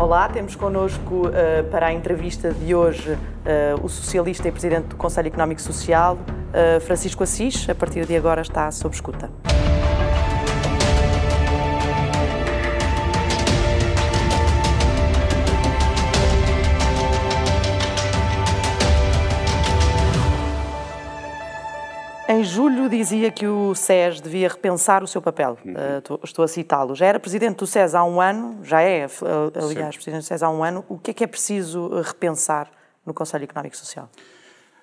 Olá, temos connosco uh, para a entrevista de hoje uh, o socialista e presidente do Conselho Económico Social, uh, Francisco Assis. A partir de agora está sob escuta. Em julho dizia que o SES devia repensar o seu papel. Uhum. Uh, estou a citá-lo. Já era presidente do SES há um ano, já é, aliás, Sim. presidente do SES há um ano. O que é que é preciso eh, repensar no Conselho Económico e Social?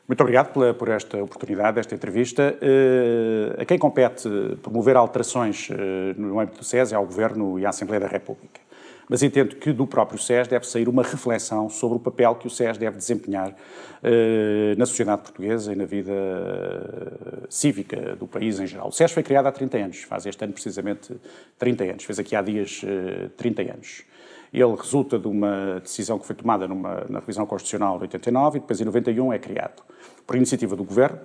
Muito obrigado pela, por esta oportunidade, esta entrevista. Uh, a quem compete promover alterações uh, no âmbito do SES é ao Governo e à Assembleia da República mas entendo que do próprio SES deve sair uma reflexão sobre o papel que o SES deve desempenhar eh, na sociedade portuguesa e na vida eh, cívica do país em geral. O SES foi criado há 30 anos, faz este ano precisamente 30 anos, fez aqui há dias 30 eh, anos. Ele resulta de uma decisão que foi tomada numa, na revisão constitucional de 89 e depois em 91 é criado por iniciativa do Governo,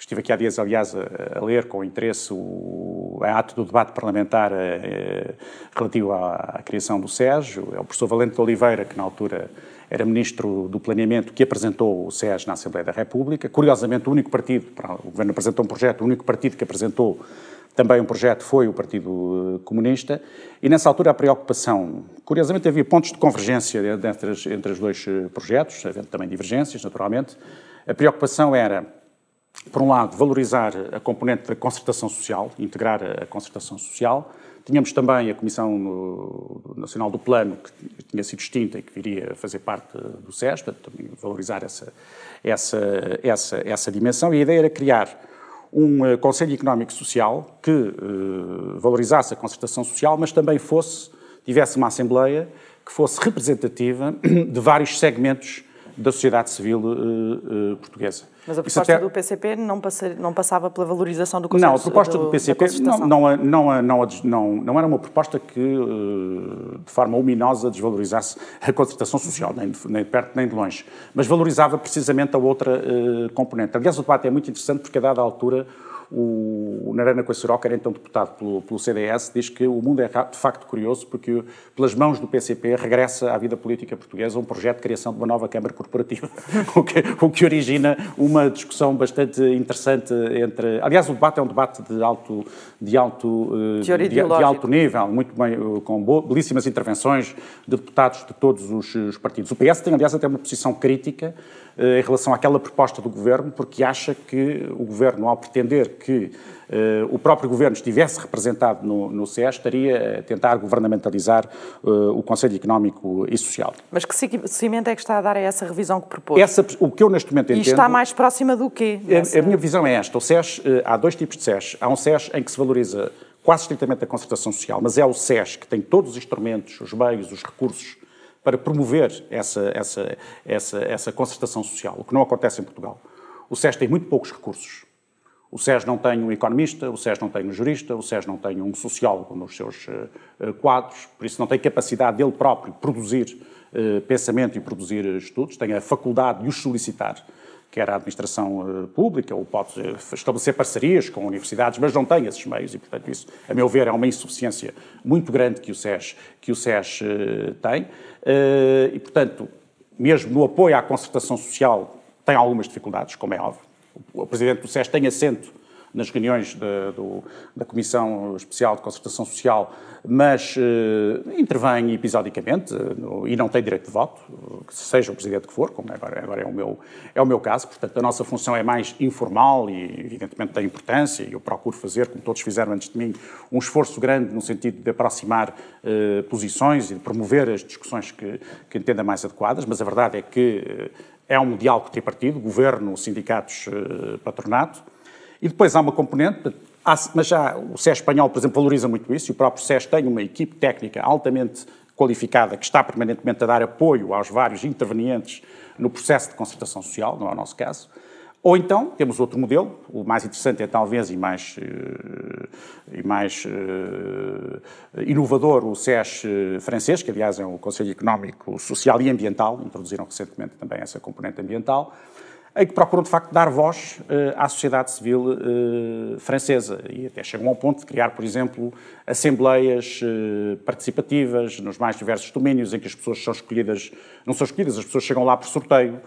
Estive aqui há dias, aliás, a, a ler com interesse o, a ato do debate parlamentar eh, relativo à, à, criação do SES. É o professor Valente de Oliveira, que na altura era ministro do Planeamento, que apresentou o SES na Assembleia da República. Curiosamente, o único partido, o governo apresentou um projeto, o único partido que apresentou também um projeto foi o Partido eh, Comunista, e nessa altura a preocupação, curiosamente havia pontos de convergência entre, entre os dois eh, projetos, havendo também divergências, naturalmente. A preocupação era por um lado, valorizar a componente da concertação social, integrar a concertação social. Tínhamos também a Comissão Nacional do Plano, que tinha sido extinta e que viria a fazer parte do SES, também valorizar essa, essa, essa, essa dimensão. E a ideia era criar um eh, Conselho Económico Social que uh, valorizasse a concertação social, mas também fosse, tivesse uma Assembleia que fosse representativa de vários segmentos da sociedade civil uh, uh, portuguesa. Mas a proposta até... do PCP não, passa, não, passava pela valorização do Conselho Não, a proposta do, do PCP não, não, não, não, não, era uma proposta que, uh, de forma ominosa, desvalorizasse a concertação social, nem de, nem de perto nem de longe, mas valorizava precisamente a outra componente. Aliás, o debate é muito interessante porque, a dada altura, o Narana Coaceró, que era então deputado pelo, pelo, CDS, diz que o mundo é de facto curioso porque, pelas mãos do PCP, regressa à vida política portuguesa um projeto de criação de uma nova Câmara Corporativa, o, que, o que origina uma discussão bastante interessante entre... Aliás, o debate é um debate de alto, de alto, eh, de, de, alto nível, muito bem, eh, com belíssimas intervenções de deputados de todos os, os partidos. O PS tem, aliás, até uma posição crítica em relação àquela proposta do Governo, porque acha que o Governo, ao pretender que uh, o próprio Governo estivesse representado no, no CES, estaria a tentar governamentalizar uh, o Conselho Económico e Social. Mas que cimento é que está a dar a essa revisão que propôs? Essa, o que eu neste momento entendo... E está mais próxima do quê? A, a, minha visão é esta. O SES, uh, há dois tipos de SES. Há um SES em que se valoriza quase estritamente a concertação social, mas é o SES que tem todos os instrumentos, os meios, os recursos para promover essa, essa, essa, essa concertação social, o que não acontece em Portugal. O SES tem muito poucos recursos. O SES não tem um economista, o SES não tem um jurista, o SES não tem um sociólogo nos seus uh, quadros, por isso não tem capacidade dele próprio produzir uh, pensamento e produzir estudos, tem a faculdade de os solicitar quer a administração pública, ou pode estabelecer parcerias com universidades, mas não tem esses meios e, portanto, isso, a meu ver, é uma insuficiência muito grande que o SES, que o SES tem. E, portanto, mesmo no apoio à concertação social, tem algumas dificuldades, como é óbvio. O Presidente do SES tem assento nas reuniões de, do, da Comissão Especial de Concertação Social, mas uh, intervém episodicamente uh, e não tem direito de voto, uh, seja o Presidente que for, como agora, agora é, o meu, é o meu caso. Portanto, a nossa função é mais informal e, evidentemente, tem importância, e eu procuro fazer, como todos fizeram antes de mim, um esforço grande no sentido de aproximar posições e de promover as discussões que, que entenda mais adequadas, mas a verdade é que é um diálogo tripartido, governo, sindicatos, patronato, e depois há uma componente, mas já o SES espanhol, por exemplo, valoriza muito isso, e o próprio SES tem uma equipe técnica altamente qualificada que está permanentemente a dar apoio aos vários intervenientes no processo de concertação social, não é o nosso caso. Ou então temos outro modelo, o mais interessante é talvez e mais, uh, e mais uh, inovador, o SES uh, francês, que aliás é o Conselho Económico, Social e Ambiental, introduziram recentemente também essa componente ambiental, em que procuram, de facto, dar voz uh, à sociedade civil uh, francesa e até chegam ao ponto de criar, por exemplo, assembleias uh, participativas nos mais diversos domínios em que as pessoas são escolhidas, não são escolhidas, as pessoas chegam lá por sorteio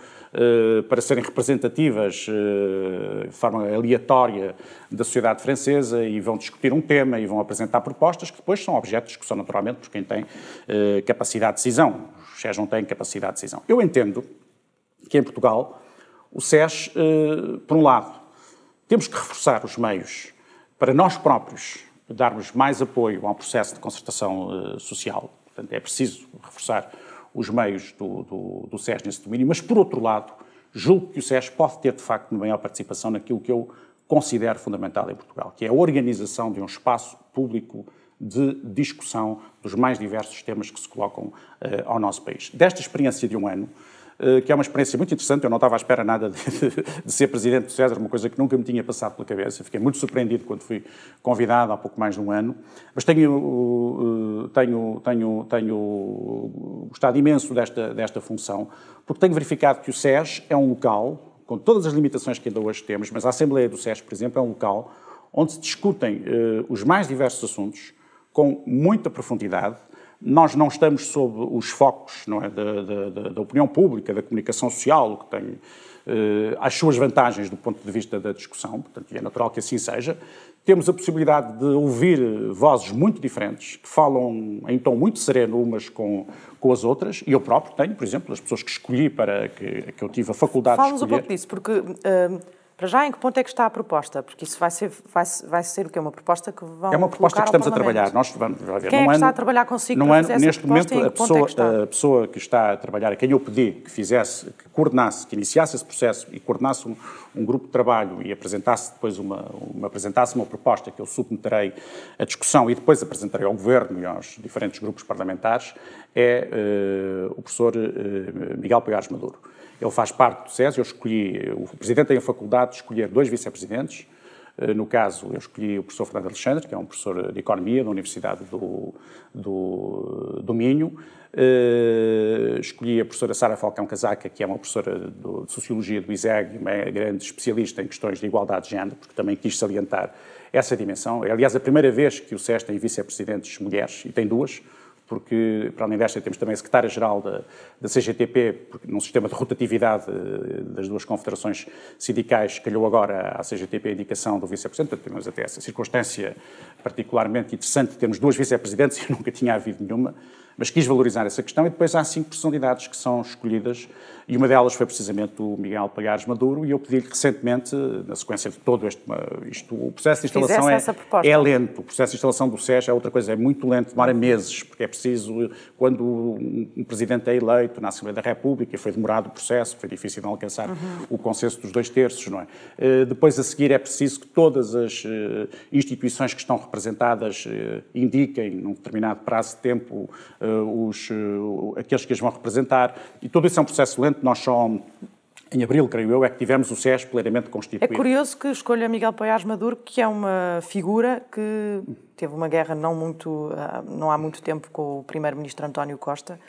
para serem representativas de forma aleatória da sociedade francesa e vão discutir um tema e vão apresentar propostas que depois são objetos que são naturalmente por quem tem capacidade de decisão. Os SES não têm capacidade de decisão. Eu entendo que em Portugal o SES, eh, por um lado, temos que reforçar os meios para nós próprios darmos mais apoio ao processo de concertação eh, social. Portanto, é preciso reforçar os meios do, do, do SES nesse domínio, mas, por outro lado, julgo que o SES pode ter, de facto, uma maior participação naquilo que eu considero fundamental em Portugal, que é a organização de um espaço público de discussão dos mais diversos temas que se colocam uh, ao nosso país. Desta experiência de um ano, que é uma experiência muito interessante. Eu não estava à espera nada de, de, de, ser presidente do César, uma coisa que nunca me tinha passado pela cabeça. Fiquei muito surpreendido quando fui convidado há pouco mais de um ano. Mas tenho, eh, tenho, tenho, tenho gostado imenso desta, desta função, porque tenho verificado que o SES é um local, com todas as limitações que ainda hoje temos, mas a Assembleia do SES, por exemplo, é um local onde se discutem uh, os mais diversos assuntos com muita profundidade nós não estamos sob os focos é, da, da, da, opinião pública, da comunicação social, o que tem eh, as suas vantagens do ponto de vista da discussão, portanto, é natural que assim seja. Temos a possibilidade de ouvir vozes muito diferentes, que falam em tom muito sereno umas com, com as outras, e eu próprio tenho, por exemplo, as pessoas que escolhi para que, que eu tive a faculdade Fala-nos de escolher. um pouco disso, porque... Uh para já, em que ponto é que está a proposta? Porque isso vai ser, vai, vai ser o quê? Uma proposta que vão É uma proposta que estamos a trabalhar. Nós vamos, vai ver, Quem é que ano, está a trabalhar consigo para ano, Neste momento, a pessoa, é a pessoa que está a trabalhar, a quem eu pedi que fizesse, que coordenasse, que iniciasse esse processo e coordenasse um, um grupo de trabalho e apresentasse depois uma, uma, apresentasse uma proposta que eu submeterei à discussão e depois apresentarei ao Governo e aos diferentes grupos parlamentares, é uh, o professor uh, Miguel Pegares Maduro. Ele faz parte do SES, eu escolhi, o Presidente tem a faculdade de escolher dois vice-presidentes, eh, no caso, eu escolhi o professor Fernando Alexandre, que é um professor de Economia da Universidade do, do, do Minho. Uh, escolhi a professora Sara Falcão Casaca, que é uma professora de Sociologia do ISEG, uma grande especialista em questões de igualdade de género, porque também quis salientar essa dimensão. É, aliás, a primeira vez que o SES tem vice-presidentes mulheres, e tem duas, porque, para além desta, temos também a secretária-geral da, da CGTP, porque num sistema de rotatividade eh, das duas confederações sindicais, calhou agora à CGTP a indicação do vice-presidente, temos até essa circunstância particularmente interessante. De termos duas vice-presidentes e nunca tinha havido nenhuma mas quis valorizar essa questão. E depois há cinco personalidades que são escolhidas e uma delas foi precisamente o Miguel Pagares Maduro e eu pedi-lhe recentemente, na sequência de todo este, isto, o processo de instalação é, é, lento, o processo de instalação do SES é outra coisa, é muito lento, demora meses, porque é preciso, quando um presidente é eleito na Assembleia da República, foi demorado o processo, foi difícil de alcançar uhum. o consenso dos dois terços, não é? Uh, depois a seguir é preciso que todas as uh, instituições que estão representadas uh, indiquem num determinado prazo de tempo os, aqueles que as vão representar, e todo isso é um processo lento, nós só em abril, creio eu, é que tivemos o SES plenamente constituído. É curioso que escolha Miguel Paiás Maduro, que é uma figura que teve uma guerra não, muito, ah, não há muito tempo com o primeiro-ministro António Costa,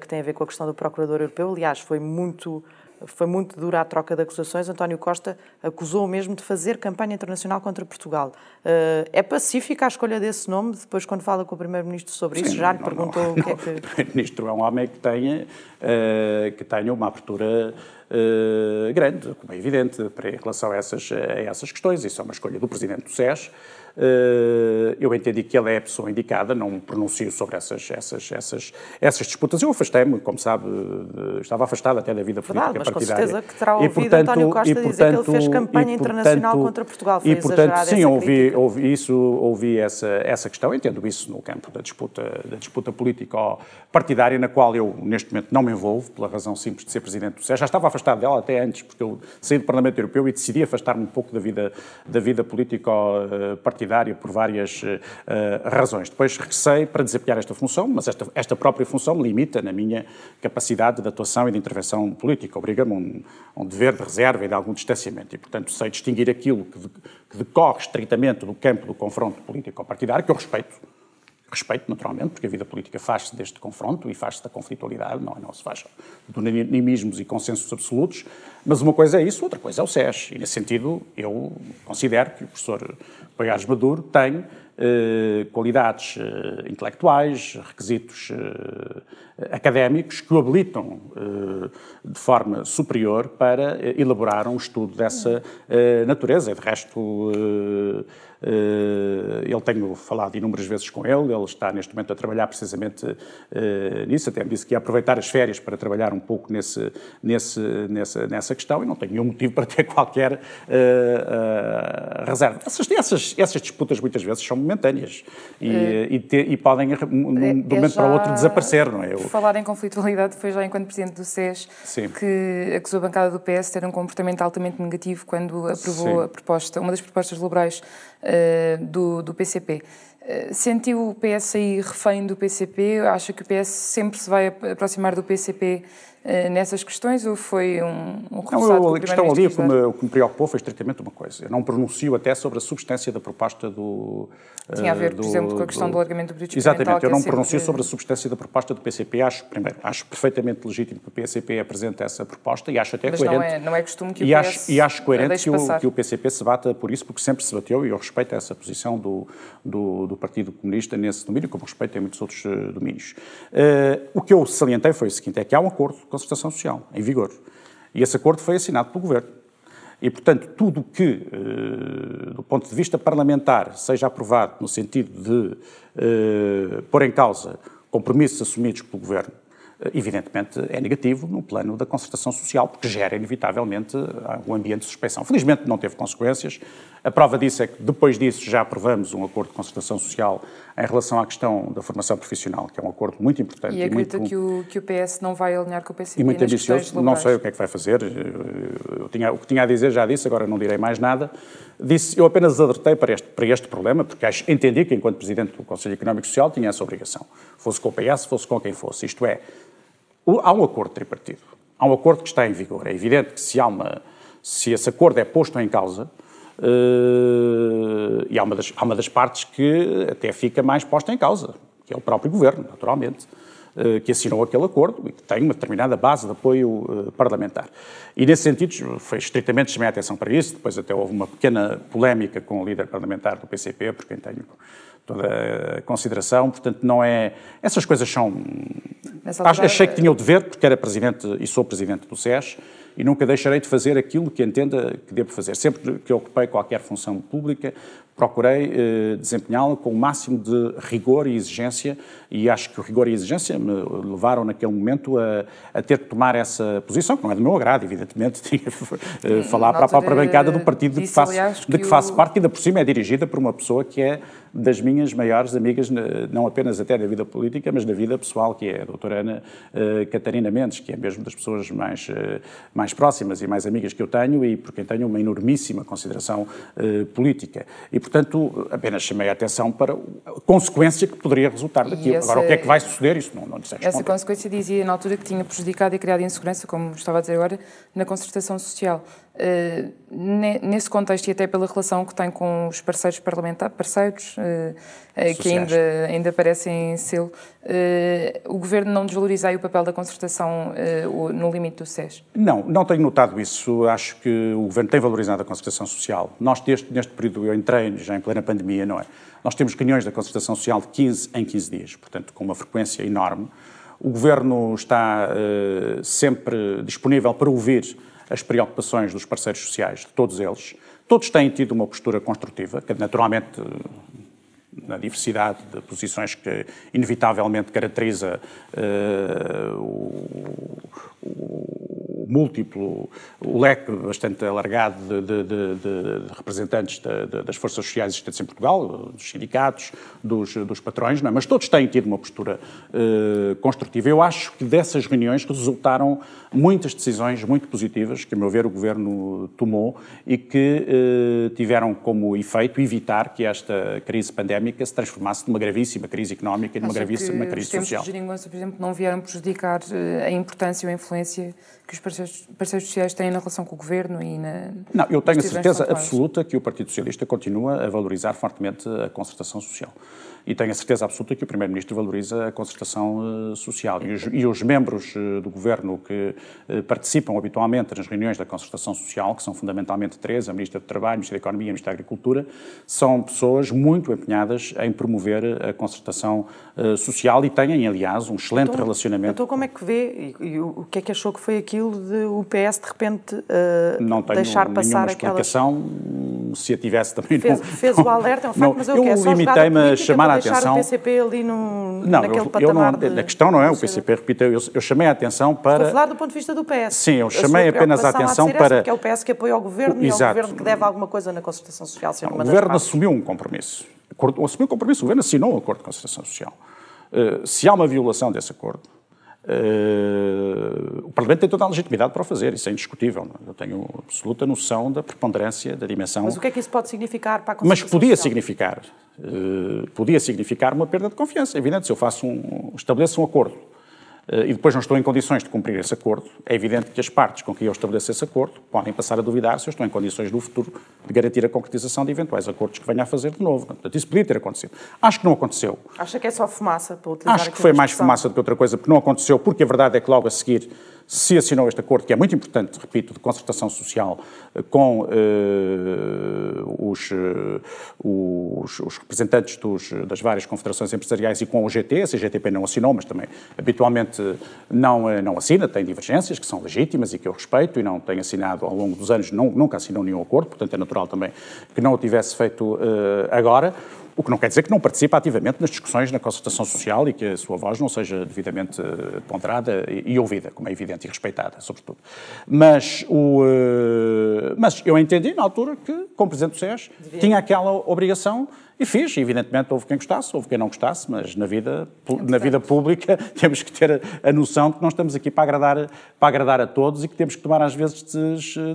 que tem a ver com a questão do procurador europeu. Aliás, foi muito foi muito dura a troca de acusações. António Costa acusou mesmo de fazer campanha internacional contra Portugal. Uh, é pacífica a escolha desse nome? Depois, quando fala com o Primeiro-Ministro sobre Sim, isso, já lhe perguntou não, o que é que... O Primeiro-Ministro é um homem que tenha, uh, que tenha uma abertura uh, grande, como é evidente, para, em relação a essas, a essas questões. Isso é uma escolha do Presidente do SES. Eh, eu entendi que ele é a pessoa indicada, não me pronuncio sobre essas, essas, essas, essas disputas. Eu afastei-me, como sabe, estava afastado até da vida política Verdade, mas partidária. com certeza que terá ouvido e, portanto, António Costa e, portanto, dizer que ele fez campanha e, portanto, internacional contra Portugal. Foi e, portanto, sim, ouvi, ouvi, isso, ouvi essa, essa questão, entendo isso no campo da disputa, da disputa político-partidária, na qual eu, neste momento, não me envolvo, pela razão simples de ser Presidente do SES. Já estava afastado dela até antes, porque eu saí do Parlamento Europeu e decidi afastar-me um pouco da vida, da vida político-partidária partidária por várias uh, razões. Depois regressei para desempenhar esta função, mas esta, esta própria função me limita na minha capacidade de atuação e de intervenção política, obriga-me a um, um, dever de reserva e de algum distanciamento. E, portanto, sei distinguir aquilo que, de, que decorre estritamente do campo do confronto político-partidário, que eu respeito, Respeito, naturalmente, porque a vida política faz-se deste confronto e faz-se da conflitualidade, não, não se faz de unanimismos e consensos absolutos, mas uma coisa é isso, outra coisa é o SES. E, nesse sentido, eu considero que o professor Paiares Maduro tem eh, qualidades eh, intelectuais, requisitos eh, académicos que o habilitam de forma superior para elaborar um estudo dessa natureza. E, de resto, eh, ele tenho falado inúmeras vezes com ele, ele está neste momento a trabalhar precisamente eh, nisso, até me disse que ia aproveitar as férias para trabalhar um pouco nesse, nesse, nessa, nessa questão e não tenho nenhum motivo para ter qualquer uh, uh, reserva. Essas, essas, essas, disputas muitas vezes são momentâneas e, uh, e, te, e podem de um é, momento já, para o outro desaparecer, não é? Eu... Falar em conflitualidade foi já enquanto Presidente do SES Sim. que acusou a bancada do PS de ter um comportamento altamente negativo quando aprovou Sim. a proposta, uma das propostas liberais uh, do, do PCP. Uh, sentiu o PS aí refém do PCP? Acha que o PS sempre se vai aproximar do PCP nessas questões ou foi um, um não, A questão ali, o que, me, o que me preocupou foi estritamente uma coisa. Eu não pronuncio até sobre a substância da proposta do, tinha a ver, do, por exemplo, com a questão do, do alargamento do período Exatamente, eu não é pronuncio sobre a substância da proposta do PCP. Acho, primeiro, acho perfeitamente legítimo que o PCP apresente essa proposta e acho até Mas coerente. Não é, não é costume que o e PS acho, e acho coerente que o, que o, PCP se bata por isso, porque sempre se bateu, e eu respeito essa posição do, do, do Partido Comunista nesse domínio, como respeito em muitos outros uh, domínios. Uh, o que eu salientei foi o seguinte: é que há um acordo concertação social em vigor. E esse acordo foi assinado pelo Governo. E, portanto, tudo que, eh, do ponto de vista parlamentar, seja aprovado no sentido de eh, pôr em causa compromissos assumidos pelo Governo, eh, evidentemente é negativo no plano da concertação social, porque gera inevitavelmente um ambiente de suspeição. Felizmente não teve consequências. A prova disso é que depois disso já aprovamos um acordo de concertação social em relação à questão da formação profissional, que é um acordo muito importante. E acredita e muito, que, o, que o PS não vai alinhar com o PCP E muito ambicioso, não sei o que é que vai fazer. Eu tinha, o que tinha a dizer já disse, agora não direi mais nada. Disse, eu apenas alertei para este, para este problema, porque acho, entendi que, enquanto Presidente do Conselho Económico e Social, tinha essa obrigação. Fosse com o PS, fosse com quem fosse. Isto é, há um acordo tripartido. Há um acordo que está em vigor. É evidente que se, há uma, se esse acordo é posto em causa, Uh, e há uma, das, há uma das partes que até fica mais posta em causa, que é o próprio governo, naturalmente, uh, que assinou aquele acordo e que tem uma determinada base de apoio uh, parlamentar. E nesse sentido, foi estritamente chamei a atenção para isso. Depois, até houve uma pequena polémica com o líder parlamentar do PCP, por quem tenho toda a consideração. Portanto, não é. Essas coisas são. Achei que tinha o dever, porque era presidente e sou presidente do SES e nunca deixarei de fazer aquilo que entenda que devo fazer. Sempre que ocupei qualquer função pública, procurei eh, desempenhá-la com o máximo de rigor e exigência e acho que o rigor e a exigência me levaram naquele momento a, a ter que tomar essa posição, que não é do meu agrado, evidentemente, tinha eh, falar para a própria bancada do partido de que, faço, que de que faço parte, que ainda por cima é dirigida por uma pessoa que é das minhas maiores amigas, não apenas até da vida política, mas da vida pessoal, que é a doutora Ana uh, Catarina Mendes, que é mesmo das pessoas mais, uh, mais próximas e mais amigas que eu tenho e por quem tenho uma enormíssima consideração uh, política. E, portanto, apenas chamei a atenção para a consequência que poderia resultar daquilo. Essa, Agora, o que é que vai suceder, isso não, não disse Essa consequência dizia na altura que tinha prejudicado e criado insegurança, como estava a dizer agora, na concertação social. Nesse contexto e até pela relação que tem com os parceiros parlamentares, parceiros que ainda, ainda parecem sê-lo, o Governo não desvaloriza o papel da concertação no limite do SES? Não, não tenho notado isso. Acho que o Governo tem valorizado a concertação social. Nós, deste, neste período, eu entrei já em plena pandemia, não é? Nós temos reuniões da concertação social de 15 em 15 dias, portanto, com uma frequência enorme. O Governo está sempre disponível para ouvir as preocupações dos parceiros sociais, de todos eles. Todos têm tido uma postura construtiva, que naturalmente na diversidade de posições que inevitavelmente caracteriza uh, o, o, múltiplo, o leque bastante alargado de, de, de, de representantes das forças sociais existentes em Portugal, dos sindicatos, dos, dos patrões, não é? mas todos têm tido uma postura uh, construtiva. Eu acho que dessas reuniões resultaram muitas decisões muito positivas que, a meu ver, o Governo tomou e que uh, tiveram como efeito evitar que esta crise pandémica se transformasse numa gravíssima crise económica e numa gravíssima crise social. Os tempos por exemplo, não vieram prejudicar uh, a importância ou a influência que os parceiros, parceiros sociais têm na relação com o Governo e na... Não, eu tenho a certeza absoluta que o Partido Socialista continua a valorizar fortemente a concertação social e tenho a certeza absoluta que o Primeiro-Ministro valoriza a concertação uh, social. E os, e os membros uh, do Governo que uh, participam habitualmente nas reuniões da concertação social, que são fundamentalmente três, a Ministra do Trabalho, a Ministra da Economia e a Ministra da Agricultura, são pessoas muito empenhadas em promover a concertação social e têm, aliás, um excelente então, relacionamento. Então, como é que vê e, e, o que é que achou que foi aquilo de o PS de repente não tenho deixar passar explicação, aquelas... se a tivesse também fez, não... Fez o alerta, é um facto, não, mas eu, eu é limitei-me a chamar a atenção... o PCP ali no, não, naquele eu, patamar eu não, de... A questão não é o PCP, repito, eu, eu chamei a atenção para... Estou a falar do ponto de vista do PS. Sim, eu chamei apenas a atenção para... Porque é o PS que apoia o Governo Exato. e é o Governo que deve alguma coisa na concertação social. Não, o Governo assumiu um compromisso. Assumiu um compromisso, o Governo assinou um acordo de concertação social. Uh, se há uma violação desse acordo, Uh, o Parlamento tem toda a legitimidade para o fazer, isso é indiscutível. É? Eu tenho absoluta noção da preponderância, da dimensão. Mas o que é que isso pode significar para a Mas podia social? significar, uh, podia significar uma perda de confiança. É evidente, se eu faço um, estabeleço um acordo e depois não estou em condições de cumprir esse acordo, é evidente que as partes com quem eu estabeleço esse acordo podem passar a duvidar se eu estou em condições no futuro de garantir a concretização de eventuais acordos que venha a fazer de novo. Portanto, isso podia ter acontecido. Acho que não aconteceu. Acha que é só fumaça para utilizar Acho que foi mais fumaça do que outra coisa, porque não aconteceu, porque a verdade é que logo a seguir se assinou este acordo, que é muito importante, repito, de concertação social eh, com uh, os, uh, os, os, representantes dos, das várias confederações empresariais e com o GT, a CGTP não assinou, mas também habitualmente não, não assina, tem divergências que são legítimas e que eu respeito e não tem assinado ao longo dos anos, não, nunca assinou nenhum acordo, portanto é natural também que não o tivesse feito agora. O que não quer dizer que não participe ativamente nas discussões na concertação social e que a sua voz não seja devidamente eh, ponderada e ouvida, como é evidente, e respeitada, sobretudo. Mas, o, eh, mas eu entendi, na altura, que, como Presidente do SES, tinha aquela obrigação e fiz, evidentemente houve quem gostasse, houve quem não gostasse, mas na vida, na vida pública temos que ter a, noção de que não estamos aqui para agradar, para agradar a todos e que temos que tomar às vezes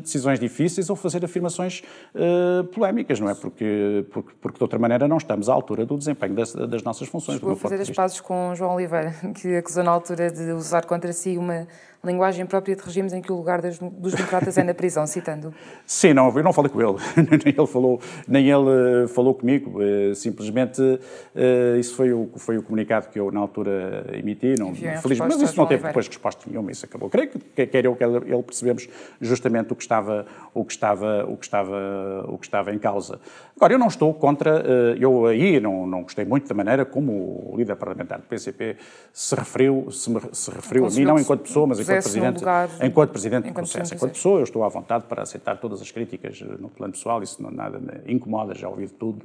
decisões difíceis ou fazer afirmações uh, polémicas, não é? Porque, porque, porque de outra maneira não estamos à altura do desempenho das, das nossas funções. Vou fazer as pazes com João Oliveira, que acusou na altura de usar contra si uma linguagem própria de regimes em que o lugar das, dos democratas é na prisão, citando. Sim, não, eu não falei com ele, nem ele falou, nem ele eh, falou comigo, eh, simplesmente uh, isso foi o, foi o comunicado que eu na altura emiti, não, feliz, mas isso não teve depois resposta nenhuma, isso acabou. Creio que quer eu que ele percebemos justamente o que estava, o que estava, o que estava, o que estava em causa. Agora, eu não estou contra, eu aí não, não gostei muito da maneira como o líder parlamentar do PCP se referiu, se, me, se referiu a mim, não enquanto pessoa, mas enquanto presidente, lugar, enquanto presidente enquanto do processo. Enquanto pessoa, eu estou à vontade para aceitar todas as críticas no plano pessoal, isso não nada me incomoda, já ouvi tudo,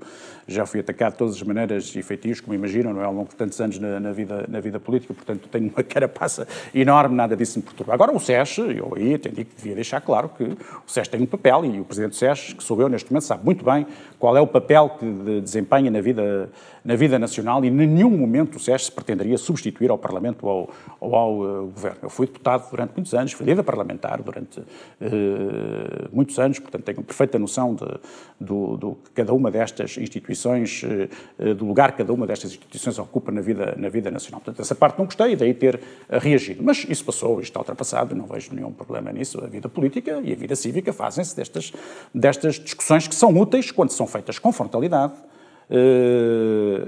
já fui atacado de todas as maneiras e feitios, como imaginam, não é, ao longo de tantos anos na, na, vida, na vida política, portanto tenho uma carapaça enorme, nada disso me perturba. Agora o SES, eu aí entendi que devia deixar claro que o SES tem um papel e o presidente do SES, que sou eu neste momento, sabe muito bem qual é o papel que desempenha na vida, na vida nacional e em nenhum momento o SES se pretenderia substituir ao Parlamento ou ao, ou ao uh, Governo. Eu fui deputado deputado durante muitos anos, fui líder parlamentar durante uh, muitos anos, portanto tenho perfeita noção de, do, do que cada uma destas instituições, uh, do lugar que cada uma destas instituições ocupa na vida, na vida nacional. Portanto, essa parte não gostei e daí ter reagido. Mas isso passou, isto está ultrapassado, não vejo nenhum problema nisso. A vida política e a vida cívica fazem-se destas, destas discussões que são úteis quando são feitas com frontalidade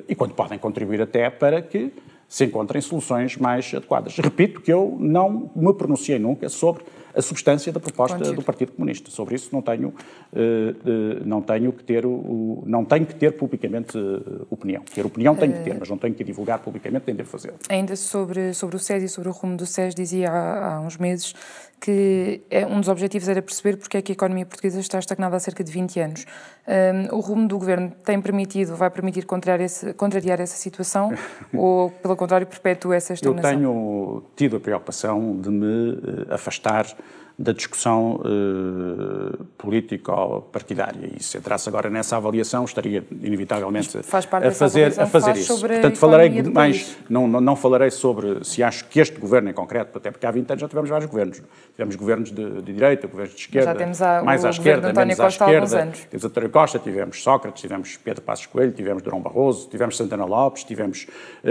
e quando podem contribuir até para que se encontrem soluções mais adequadas. Repito que eu não me pronunciei nunca sobre a substância da proposta Contigo. do Partido Comunista. Sobre isso não tenho, uh, não tenho que ter, não tenho que ter publicamente uh, opinião. Ter opinião tenho que ter, mas não tenho que divulgar publicamente, nem devo fazê-lo. Ainda sobre, sobre o SES e sobre o rumo do SES, dizia há, há uns meses que é, um dos objetivos era perceber porque é que a economia portuguesa está estagnada há cerca de 20 anos. Um, o rumo do governo tem permitido, vai permitir contrariar, esse, contrariar essa situação ou, pelo contrário, perpetua essa estagnação? Eu tenho tido a preocupação de me eh, afastar da discussão uh, político-partidária. E se entrasse agora nessa avaliação, estaria inevitavelmente a fazer, a fazer isso. Portanto, falarei mais, não, não, não, falarei sobre se acho que este governo em concreto, até porque há 20 anos já tivemos vários governos. Tivemos governos de, de direita, governos de esquerda, a, mais à esquerda, menos à esquerda. Tivemos António Costa, tivemos Sócrates, tivemos Pedro Passos Coelho, tivemos Durão Barroso, tivemos Santana Lopes, tivemos, uh,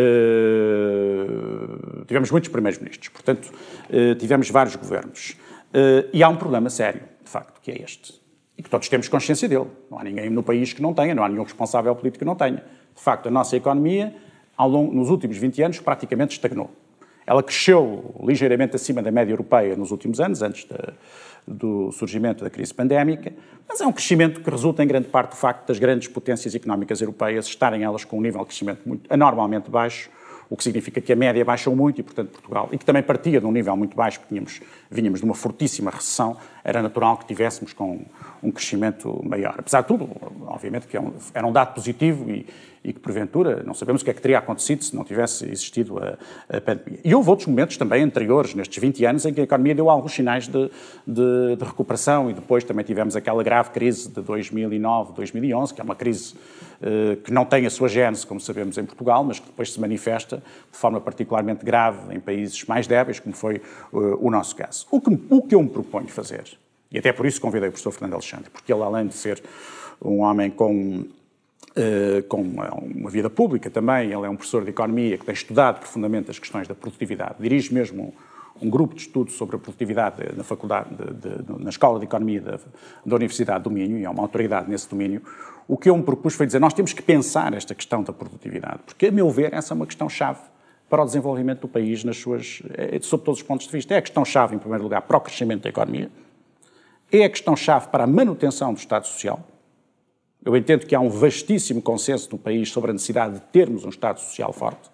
tivemos muitos primeiros ministros. Portanto, uh, tivemos vários governos. Uh, e há um problema sério, de facto, que é este. E que todos temos consciência dele. Não há ninguém no país que não tenha, não há nenhum responsável político que não tenha. De facto, a nossa economia, ao longo, nos últimos 20 anos, praticamente estagnou. Ela cresceu ligeiramente acima da média europeia nos últimos anos, antes do surgimento da crise pandémica, mas é um crescimento que resulta em grande parte do facto das grandes potências económicas europeias estarem elas com um nível de crescimento muito, anormalmente baixo, o que significa que a média baixou muito e, portanto, Portugal, e que também partia de um nível muito baixo, porque tínhamos, vinhamos de uma fortíssima recessão, era natural que tivéssemos com um crescimento maior. Apesar de tudo, obviamente que é era um dado positivo e, e que, porventura, não sabemos o que é que teria acontecido se não tivesse existido a, a, pandemia. E houve outros momentos também anteriores, nestes 20 anos, em que a economia deu alguns sinais de, de, de recuperação e depois também tivemos aquela grave crise de 2009, 2011, que é uma crise eh, que não tem a sua gênese, como sabemos, em Portugal, mas que depois se manifesta de forma particularmente grave em países mais débeis, como foi uh, o nosso caso. O que, o que eu me proponho fazer, e até por isso convidei o professor Fernando Alexandre, porque ele, além de ser um homem com com uma, vida pública também. Ele é um professor de economia que tem estudado profundamente as questões da produtividade. Dirige mesmo um, grupo de estudo sobre a produtividade na faculdade, de, de, na Escola de Economia da, da, Universidade do Minho, e é uma autoridade nesse domínio. O que eu me propus foi dizer, nós temos que pensar esta questão da produtividade, porque, a meu ver, essa é uma questão-chave para o desenvolvimento do país nas suas, eh, sob todos os pontos de vista. É a questão-chave, em primeiro lugar, para o crescimento da economia, é a questão-chave para a manutenção do Estado Social, eu entendo que há um vastíssimo consenso no país sobre a necessidade de termos um Estado Social forte.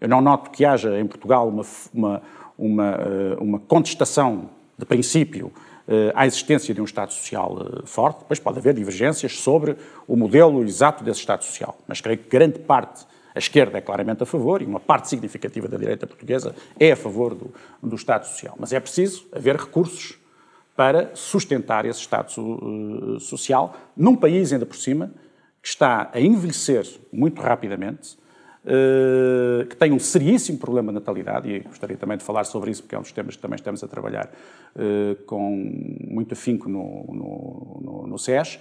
Eu não noto que haja em Portugal uma, uma, uma, eh, uma contestação de princípio eh, à existência de um Estado Social eh, forte. Depois pode haver divergências sobre o modelo exato desse Estado Social. Mas creio que grande parte, a esquerda é claramente a favor e uma parte significativa da direita portuguesa é a favor do, do Estado Social. Mas é preciso haver recursos para sustentar esse Estado uh, social num país, ainda por cima, que está a envelhecer muito rapidamente, uh, que tem um seríssimo problema de natalidade, e gostaria também de falar sobre isso, porque é um dos temas que também estamos a trabalhar uh, com muito afinco no, no, no, no SES,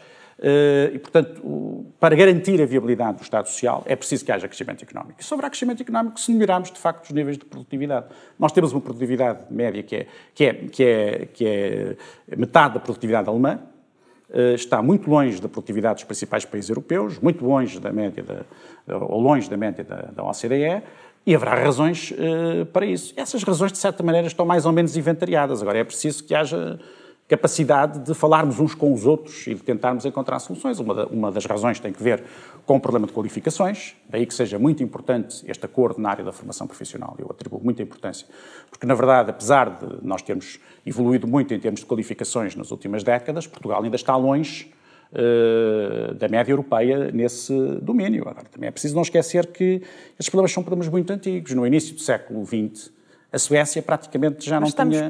e, portanto, para garantir a viabilidade do Estado Social, é preciso que haja crescimento económico. E sobre o crescimento económico, se melhorarmos, de facto, os níveis de produtividade. Nós temos uma produtividade média que é, que é, que é, que é metade da produtividade alemã, eh, está muito longe da produtividade dos principais países europeus, muito longe da média, da, ou longe da média da, da OCDE, e haverá razões uh, para isso. Essas razões, de certa maneira, estão mais ou menos inventariadas. Agora, é preciso que haja capacidade de falarmos uns com os outros e de tentarmos encontrar soluções. Uma, uma, das razões tem que ver com o problema de qualificações, daí que seja muito importante este acordo na área da formação profissional. Eu atribuo muita importância, porque, na verdade, apesar de nós termos evoluído muito em termos de qualificações nas últimas décadas, Portugal ainda está longe uh, da média europeia nesse domínio. Agora, também é preciso não esquecer que estes problemas são problemas muito antigos. No início do século XX, a Suécia praticamente já não tinha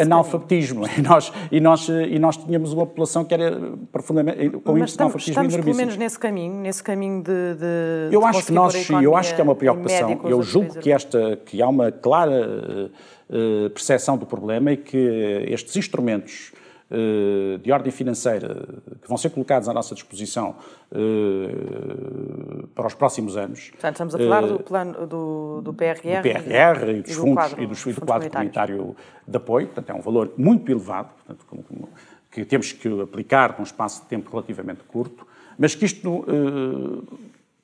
analfabetismo. e nós, e, nós, e nós tínhamos uma população que era profundamente com índice de analfabetismo estamos pelo menos nesse caminho, nesse caminho de, de eu acho que nós eu acho que é uma preocupação. Eu julgo que esta que há uma clara uh, percepção do problema e que estes instrumentos de ordem financeira que vão ser colocados à nossa disposição eh, para os próximos anos. Portanto, estamos a falar do eh, plano do, do PRR, do PRR e, dos e do fundos quadro, e, dos, e do quadro comunitário de apoio. Portanto, é um valor muito elevado, portanto, como, como, que temos que aplicar num espaço de tempo relativamente curto, mas que isto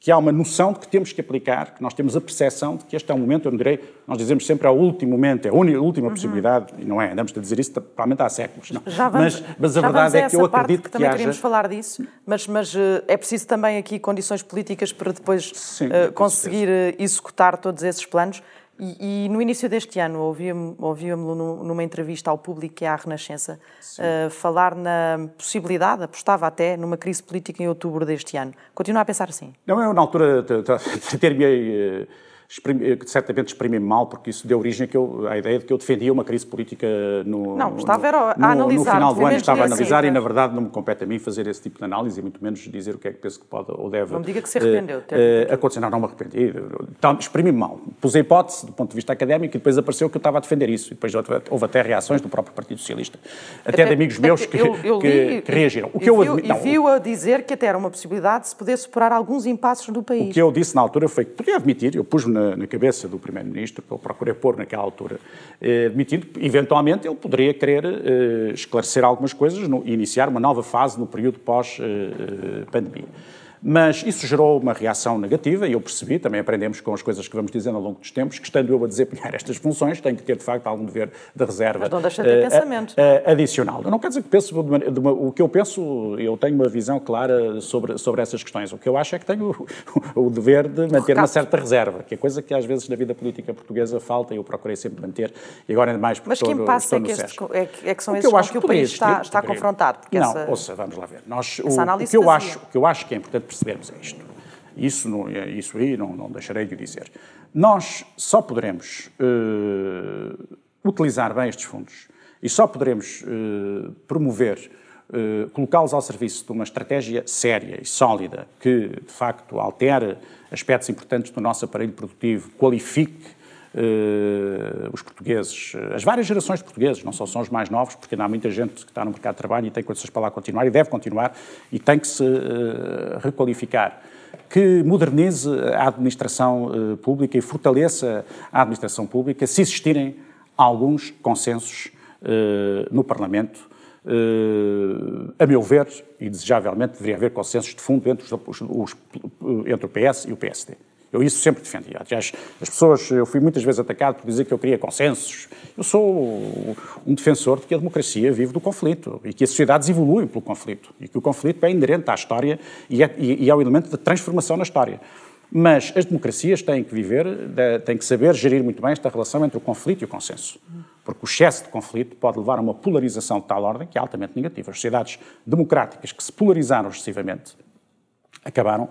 que há uma noção de que temos que aplicar, que nós temos a percepção de que este é um momento, eu não direi, nós dizemos sempre é o último momento, é a última uhum. possibilidade, e não é, andamos a dizer isso provavelmente há séculos. Não. Já vamos, mas, mas a verdade a é que eu acredito que, que também haja... queríamos falar disso, mas, mas eh, é preciso também aqui condições políticas para depois Sim, uh, conseguir uh, executar todos esses planos. E, e, no início deste ano ouvia-me ouvia numa entrevista ao público que é a Renascença uh, falar na possibilidade, apostava até, numa crise política em outubro deste ano. Continua a pensar assim? Não, eu na altura ter-me exprimi, certamente exprimi-me mal, porque isso deu origem à ideia de que eu defendia uma crise política no, não, estava no, a no, analisar, no final do ano, estava a analisar assim, e, na verdade, não me compete a mim fazer esse tipo de análise e muito menos dizer o que é que penso que pode ou deve Não me diga que se arrependeu. Uh, uh, acontecer. Não, não me arrependi. Então, exprimi-me mal. Pus a hipótese, do ponto de vista académico, e depois apareceu que eu estava a defender isso. E depois houve até reações do próprio Partido Socialista, até, até de amigos meus que, eu, eu que, que, reagiram. O que eu admito, e viu a dizer que até era uma possibilidade de se poder superar alguns impasses do país. O que eu disse na altura foi que podia admitir, eu pus-me na, na cabeça do Primeiro-Ministro, que eu procurei pôr naquela altura, eh, admitindo que, eventualmente, ele poderia querer eh, esclarecer algumas coisas e iniciar uma nova fase no período pós-pandemia. Mas isso gerou uma reação negativa e eu percebi, também aprendemos com as coisas que vamos dizendo ao longo dos tempos, que estando eu a desempenhar estas funções, tenho que ter de facto algum dever de reserva. Mas não deixa de ter uh, pensamento. Uh, adicional. Eu não quer dizer que penso, de uma, de uma, o que eu penso, eu tenho uma visão clara sobre, sobre essas questões. O que eu acho é que tenho o, o dever de manter uma certa reserva, que é coisa que às vezes na vida política portuguesa falta e eu procurei sempre manter, e agora ainda mais porque Mas que impasse é que, este, é, que, é que são esses que, eu acho que o país está, está confrontado? Não, essa, ouça, vamos lá ver. Nós, o, o, que eu acho, o que eu acho que é importante percebermos é isto. Isso, não, é, isso aí não, não deixarei de o dizer. Nós só poderemos uh, utilizar bem estes fundos e só poderemos uh, promover, uh, colocá-los ao serviço de uma estratégia séria e sólida que, de facto, altere aspectos importantes do nosso aparelho produtivo, qualifique os portugueses, as várias gerações de portugueses, não só são os mais novos, porque ainda há muita gente que está no mercado de trabalho e tem condições para lá continuar e deve continuar e tem que se uh, requalificar que modernize a administração uh, pública e fortaleça a administração pública se existirem alguns consensos uh, no Parlamento. Uh, a meu ver, e desejavelmente, deveria haver consensos de fundo entre, os, os, entre o PS e o PSD. Eu isso sempre defendi. Aliás, as pessoas, eu fui muitas vezes atacado por dizer que eu queria consensos. Eu sou um defensor de que a democracia vive do conflito e que as sociedades evoluem pelo conflito e que o conflito é inerente à história e é, e é elemento de transformação na história. Mas as democracias têm que viver, têm que saber gerir muito bem esta relação entre o conflito e o consenso. Porque o excesso de conflito pode levar a uma polarização de tal ordem que é altamente negativa. As sociedades democráticas que se polarizaram excessivamente acabaram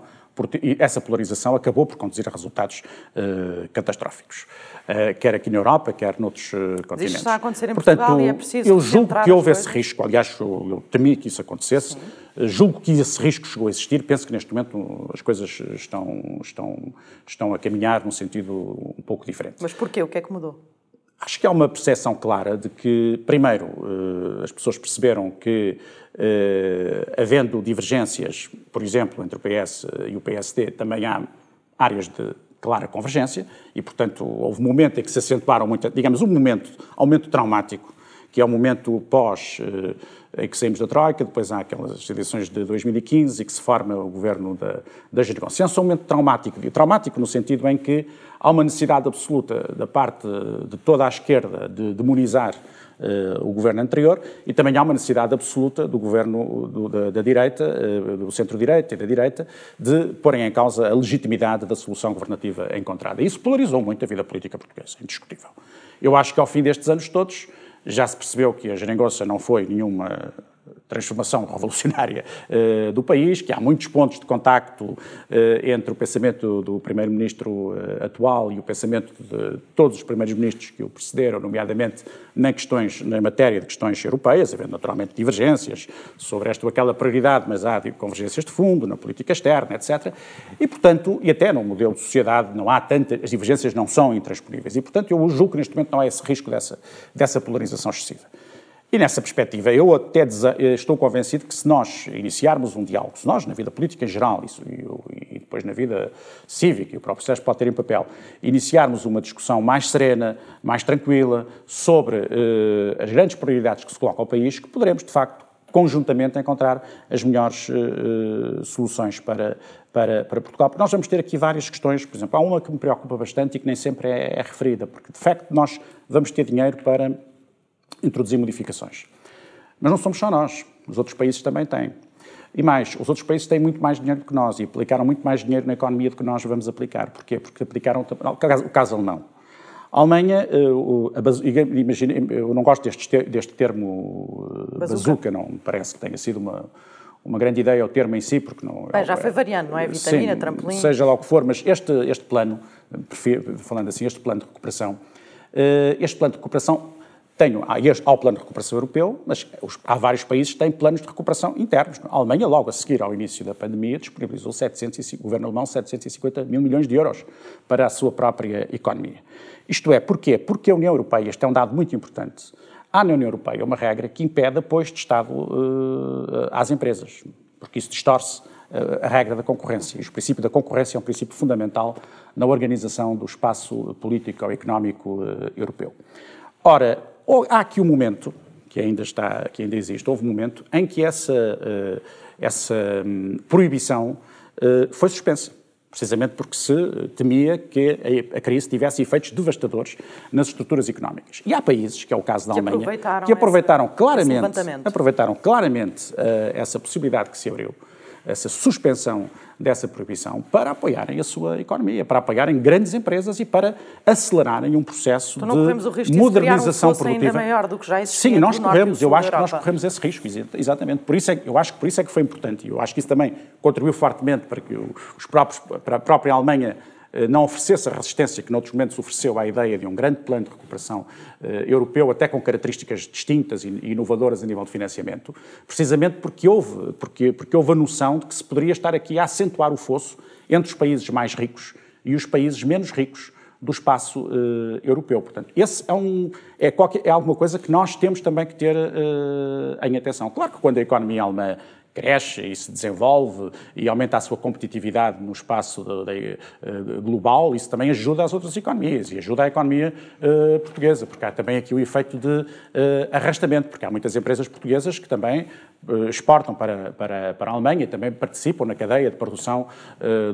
e essa polarização acabou por conduzir a resultados uh, catastróficos, uh, quer aqui na Europa, quer noutros uh, continentes. Isto está a acontecer em Portugal Portanto, e é preciso eu julgo que houve esse risco, aliás, eu, eu temi que isso acontecesse, Sim. julgo que esse risco chegou a existir, penso que neste momento as coisas estão, estão, estão a caminhar num sentido um pouco diferente. Mas porquê? O que é que mudou? Acho que há uma percepção clara de que, primeiro, as pessoas perceberam que Uh, havendo divergências, por exemplo, entre o PS e o PSD, também há áreas de clara convergência e, portanto, houve um momento em que se acentuaram muito, digamos, um momento, um momento traumático, que é o momento pós uh, em que saímos da Troika, depois há aquelas eleições de 2015 e que se forma o governo da, da geringonça. É um momento traumático, traumático no sentido em que há uma necessidade absoluta da parte de toda a esquerda de demonizar uh, o governo anterior e também há uma necessidade absoluta do governo do, da, da, direita, uh, do centro-direita e da direita, de porem em causa a legitimidade da solução governativa encontrada. Isso polarizou muito a vida política portuguesa, indiscutível. Eu acho que ao fim destes anos todos já se percebeu que a geringonça não foi nenhuma transformação revolucionária uh, do país, que há muitos pontos de contacto uh, entre o pensamento do primeiro-ministro uh, atual e o pensamento de todos os primeiros ministros que o precederam, nomeadamente na, questões, na matéria de questões europeias, havendo naturalmente divergências sobre esta ou aquela prioridade, mas há convergências de fundo na política externa, etc. E, portanto, e até no modelo de sociedade não há tantas, as divergências não são intransponíveis. E, portanto, eu julgo que neste momento não há esse risco dessa, dessa polarização excessiva. E nessa perspectiva, eu até estou convencido que se nós iniciarmos um diálogo, se nós, na vida política em geral, isso, e, depois na vida cívica, e o próprio Sérgio pode ter em papel, iniciarmos uma discussão mais serena, mais tranquila, sobre uh, as grandes prioridades que se colocam ao país, que poderemos, de facto, conjuntamente encontrar as melhores uh, soluções para, para, para, Portugal. Porque nós vamos ter aqui várias questões, por exemplo, há uma que me preocupa bastante e que nem sempre é, é referida, porque de facto nós vamos ter dinheiro para introduzir modificações. Mas não somos só nós, os outros países também têm. E mais, os outros países têm muito mais dinheiro do que nós e aplicaram muito mais dinheiro na economia do que nós vamos aplicar. Porquê? Porque aplicaram o caso alemão. A Alemanha, eh, imagina, eu não gosto deste, deste termo eh, bazuca. não me parece que tenha sido uma, uma grande ideia o termo em si, porque não... Bem, já foi variando, não é? Vitamina, sim, trampolim... Seja lá o que for, mas este, este plano, falando assim, este plano de recuperação, eh, este plano de recuperação tenho, há, há o plano de recuperação europeu, mas há vários países que têm planos de recuperação internos. A Alemanha, logo a seguir ao início da pandemia, disponibilizou 750, o governo alemão 750 mil milhões de euros para a sua própria economia. Isto é, porquê? Porque a União Europeia, este é um dado muito importante, há na União Europeia uma regra que impede apoio de Estado uh, às empresas, porque isso distorce uh, a regra da concorrência. E o princípio da concorrência é um princípio fundamental na organização do espaço político ou económico uh, europeu. Ora, há aqui um momento, que ainda, está, que ainda existe, houve um momento em que essa, eh, essa hum, proibição foi suspensa precisamente porque se temia que a crise tivesse efeitos devastadores nas estruturas económicas. E há países, que é o caso da que Alemanha, aproveitaram que aproveitaram claramente, aproveitaram claramente uh, essa possibilidade que se abriu essa suspensão dessa proibição para apoiarem a sua economia, para apoiarem grandes empresas e para acelerarem um processo então de o risco modernização de um produtiva. ainda maior do que já Sim, nós corremos, eu acho que nós corremos esse risco, exatamente. Por isso é, eu acho que por isso é que foi importante e eu acho que isso também contribuiu fortemente para que os próprios, para a própria Alemanha não oferecesse a resistência que noutros momentos ofereceu à ideia de um grande plano de recuperação eh, europeu, até com características distintas e inovadoras a nível de financiamento, precisamente porque houve, porque, porque houve a noção de que se poderia estar aqui a acentuar o fosso entre os países mais ricos e os países menos ricos do espaço uh, europeu. Portanto, esse é, um, é, qualquer, é alguma coisa que nós temos também que ter uh, em atenção. Claro que quando a economia alemã cresce e se desenvolve e aumenta a sua competitividade no espaço de, de, uh, global, isso também ajuda as outras economias e ajuda a economia uh, portuguesa, porque há também aqui o efeito de uh, arrastamento, porque há muitas empresas portuguesas que também exportam para, para, para a Alemanha e também participam na cadeia de produção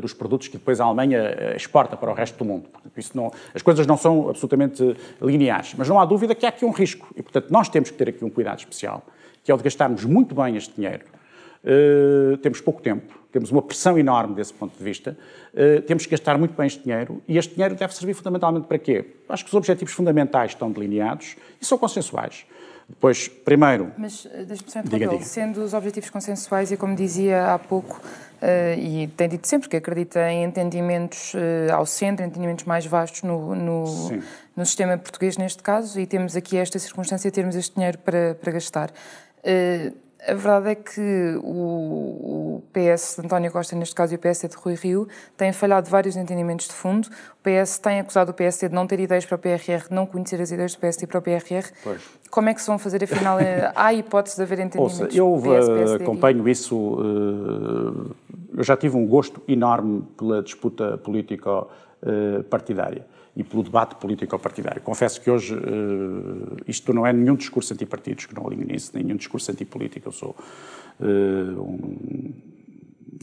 dos produtos que depois a Alemanha exporta para o resto do mundo. Portanto, isso não, as coisas não são absolutamente lineares, mas não há dúvida que há aqui um risco e, portanto, nós temos que ter aqui um cuidado especial, que é o de gastarmos muito bem este dinheiro Uh, temos pouco tempo, temos uma pressão enorme desse ponto de vista, uh, temos que gastar muito bem este dinheiro e este dinheiro deve servir fundamentalmente para quê? Acho que os objetivos fundamentais estão delineados e são consensuais. Depois, primeiro. Mas eh, deixe-me só interromper. Sendo os objetivos consensuais, e como dizia há pouco, uh, e tem dito sempre que acredita em entendimentos uh, ao centro, entendimentos mais vastos no, no, no, sistema português, neste caso, e temos aqui esta circunstância de termos este dinheiro para, para gastar. Uh, a verdade é que o, PS de António Costa, neste caso, e o PSD de Rui Rio, têm falhado vários entendimentos de fundo. O PS tem acusado o PSD de não ter ideias para o PRR, de não conhecer as ideias do PSD para o PRR. Pois. Como é que se vão fazer, afinal? É, há hipótese de haver entendimentos Ouça, eu PS, PSD, acompanho isso. Uh, eu já tive um gosto enorme pela disputa político-partidária e pelo debate político-partidário. Confesso que hoje uh, isto não é nenhum discurso antipartidos, que não alinho nisso, nenhum discurso antipolítico. Eu sou uh, um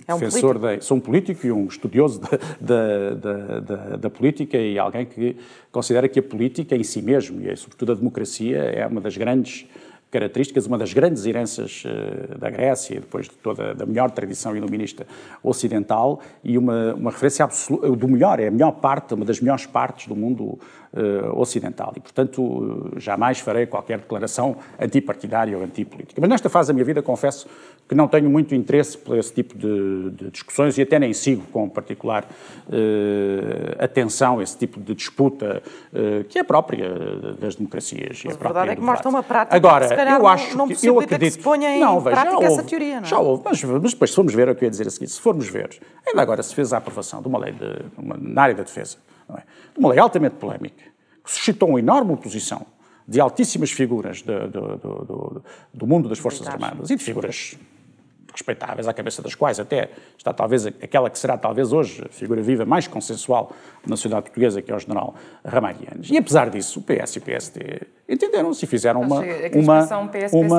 é um defensor da, sou um político e um estudioso da, da, da, da, política e alguém que considera que a política em si mesmo, e sobretudo a democracia, é uma das grandes características, uma das grandes heranças uh, da Grécia, depois de toda da melhor tradição iluminista ocidental, e uma, uma referência absoluta do melhor, é a melhor parte, uma das melhores partes do mundo uh, ocidental. E, portanto, jamais farei qualquer declaração antipartidária ou antipolítica. Mas nesta fase da minha vida, confesso que não tenho muito interesse por esse tipo de, de discussões e até nem sigo com particular uh, atenção esse tipo de disputa uh, que é própria das democracias. Mas é a verdade é que mostra uma prática Agora, que, eu acho não, não que eu acredito que se ponha em não, veja, prática houve, essa teoria, não é? Já houve, mas, mas, depois se formos ver, é o que eu ia dizer a seguir, se formos ver, ainda agora se fez a aprovação de uma lei de, uma, na área da defesa, é? uma lei altamente polémica, que suscitou uma enorme oposição de altíssimas figuras do, do, do, do mundo das Forças Armadas e de figuras respeitáveis, à cabeça das quais até está talvez aquela que será talvez hoje a figura viva mais consensual na sociedade portuguesa, que é o general Ramalhianes. E apesar disso, o PS e o PSD entenderam-se e fizeram uma, uma, uma,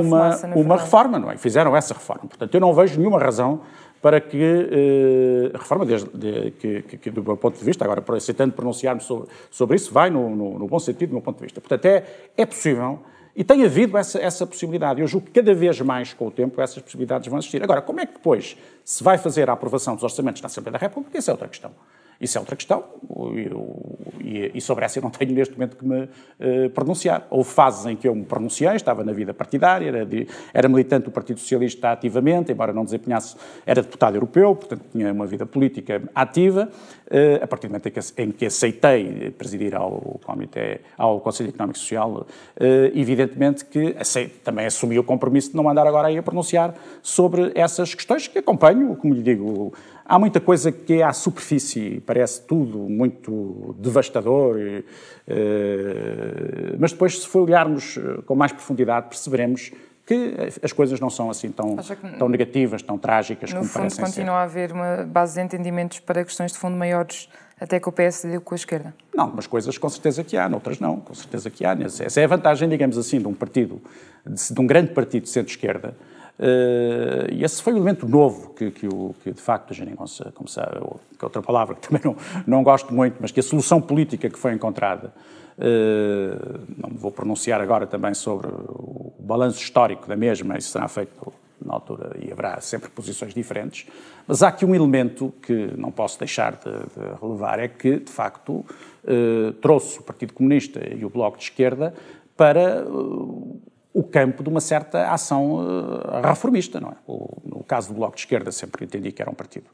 uma, uma reforma, não é? Fizeram essa reforma. Portanto, eu não vejo nenhuma razão para que eh, a reforma, desde, de, que, que, do meu ponto de vista, agora aceitando pronunciar-me sobre, sobre isso, vai no, no, no, bom sentido do meu ponto de vista. Portanto, é, é possível e tem havido essa, essa possibilidade. Eu julgo que cada vez mais, com o tempo, essas possibilidades vão existir. Agora, como é que depois se vai fazer a aprovação dos orçamentos na Assembleia da República? Essa é outra questão. Isso é outra questão e, sobre essa eu não tenho neste momento que me uh, pronunciar. Houve fases em que eu me pronunciei, estava na vida partidária, era, de, era militante do Partido Socialista ativamente, embora não desempenhasse, era deputado europeu, portanto tinha uma vida política ativa. Uh, a partir do momento em que, aceitei presidir ao, Comitê, ao Conselho Económico e Social, uh, evidentemente que também assumi o compromisso de não andar agora aí a pronunciar sobre essas questões que acompanho, como lhe digo, Há muita coisa que é à superfície, parece tudo muito devastador, e, uh, mas depois, se for olharmos eh, com mais profundidade, perceberemos que as coisas não são assim tão, tão negativas, tão trágicas como fundo, parecem ser. No fundo, continua a haver uma base de entendimentos para questões de fundo maiores até com o PSD com a esquerda? Não, mas coisas com certeza que há, noutras não, com certeza que há. Essa é a vantagem, digamos assim, de um partido, de, de um grande partido de centro-esquerda, e esse foi o elemento novo que, que, o, que de facto, a Geringonça, como sabe, ou, que é outra palavra que também não, não gosto muito, mas que a solução política que foi encontrada, uh, não vou pronunciar agora também sobre o balanço histórico da mesma, isso será feito na altura e haverá sempre posições diferentes, mas há aqui um elemento que não posso deixar de, de relevar, é que, de facto, uh, trouxe o Partido Comunista e o Bloco de Esquerda para o campo de uma certa ação uh, reformista, não é? O, no caso do Bloco de Esquerda, sempre entendi que era um partido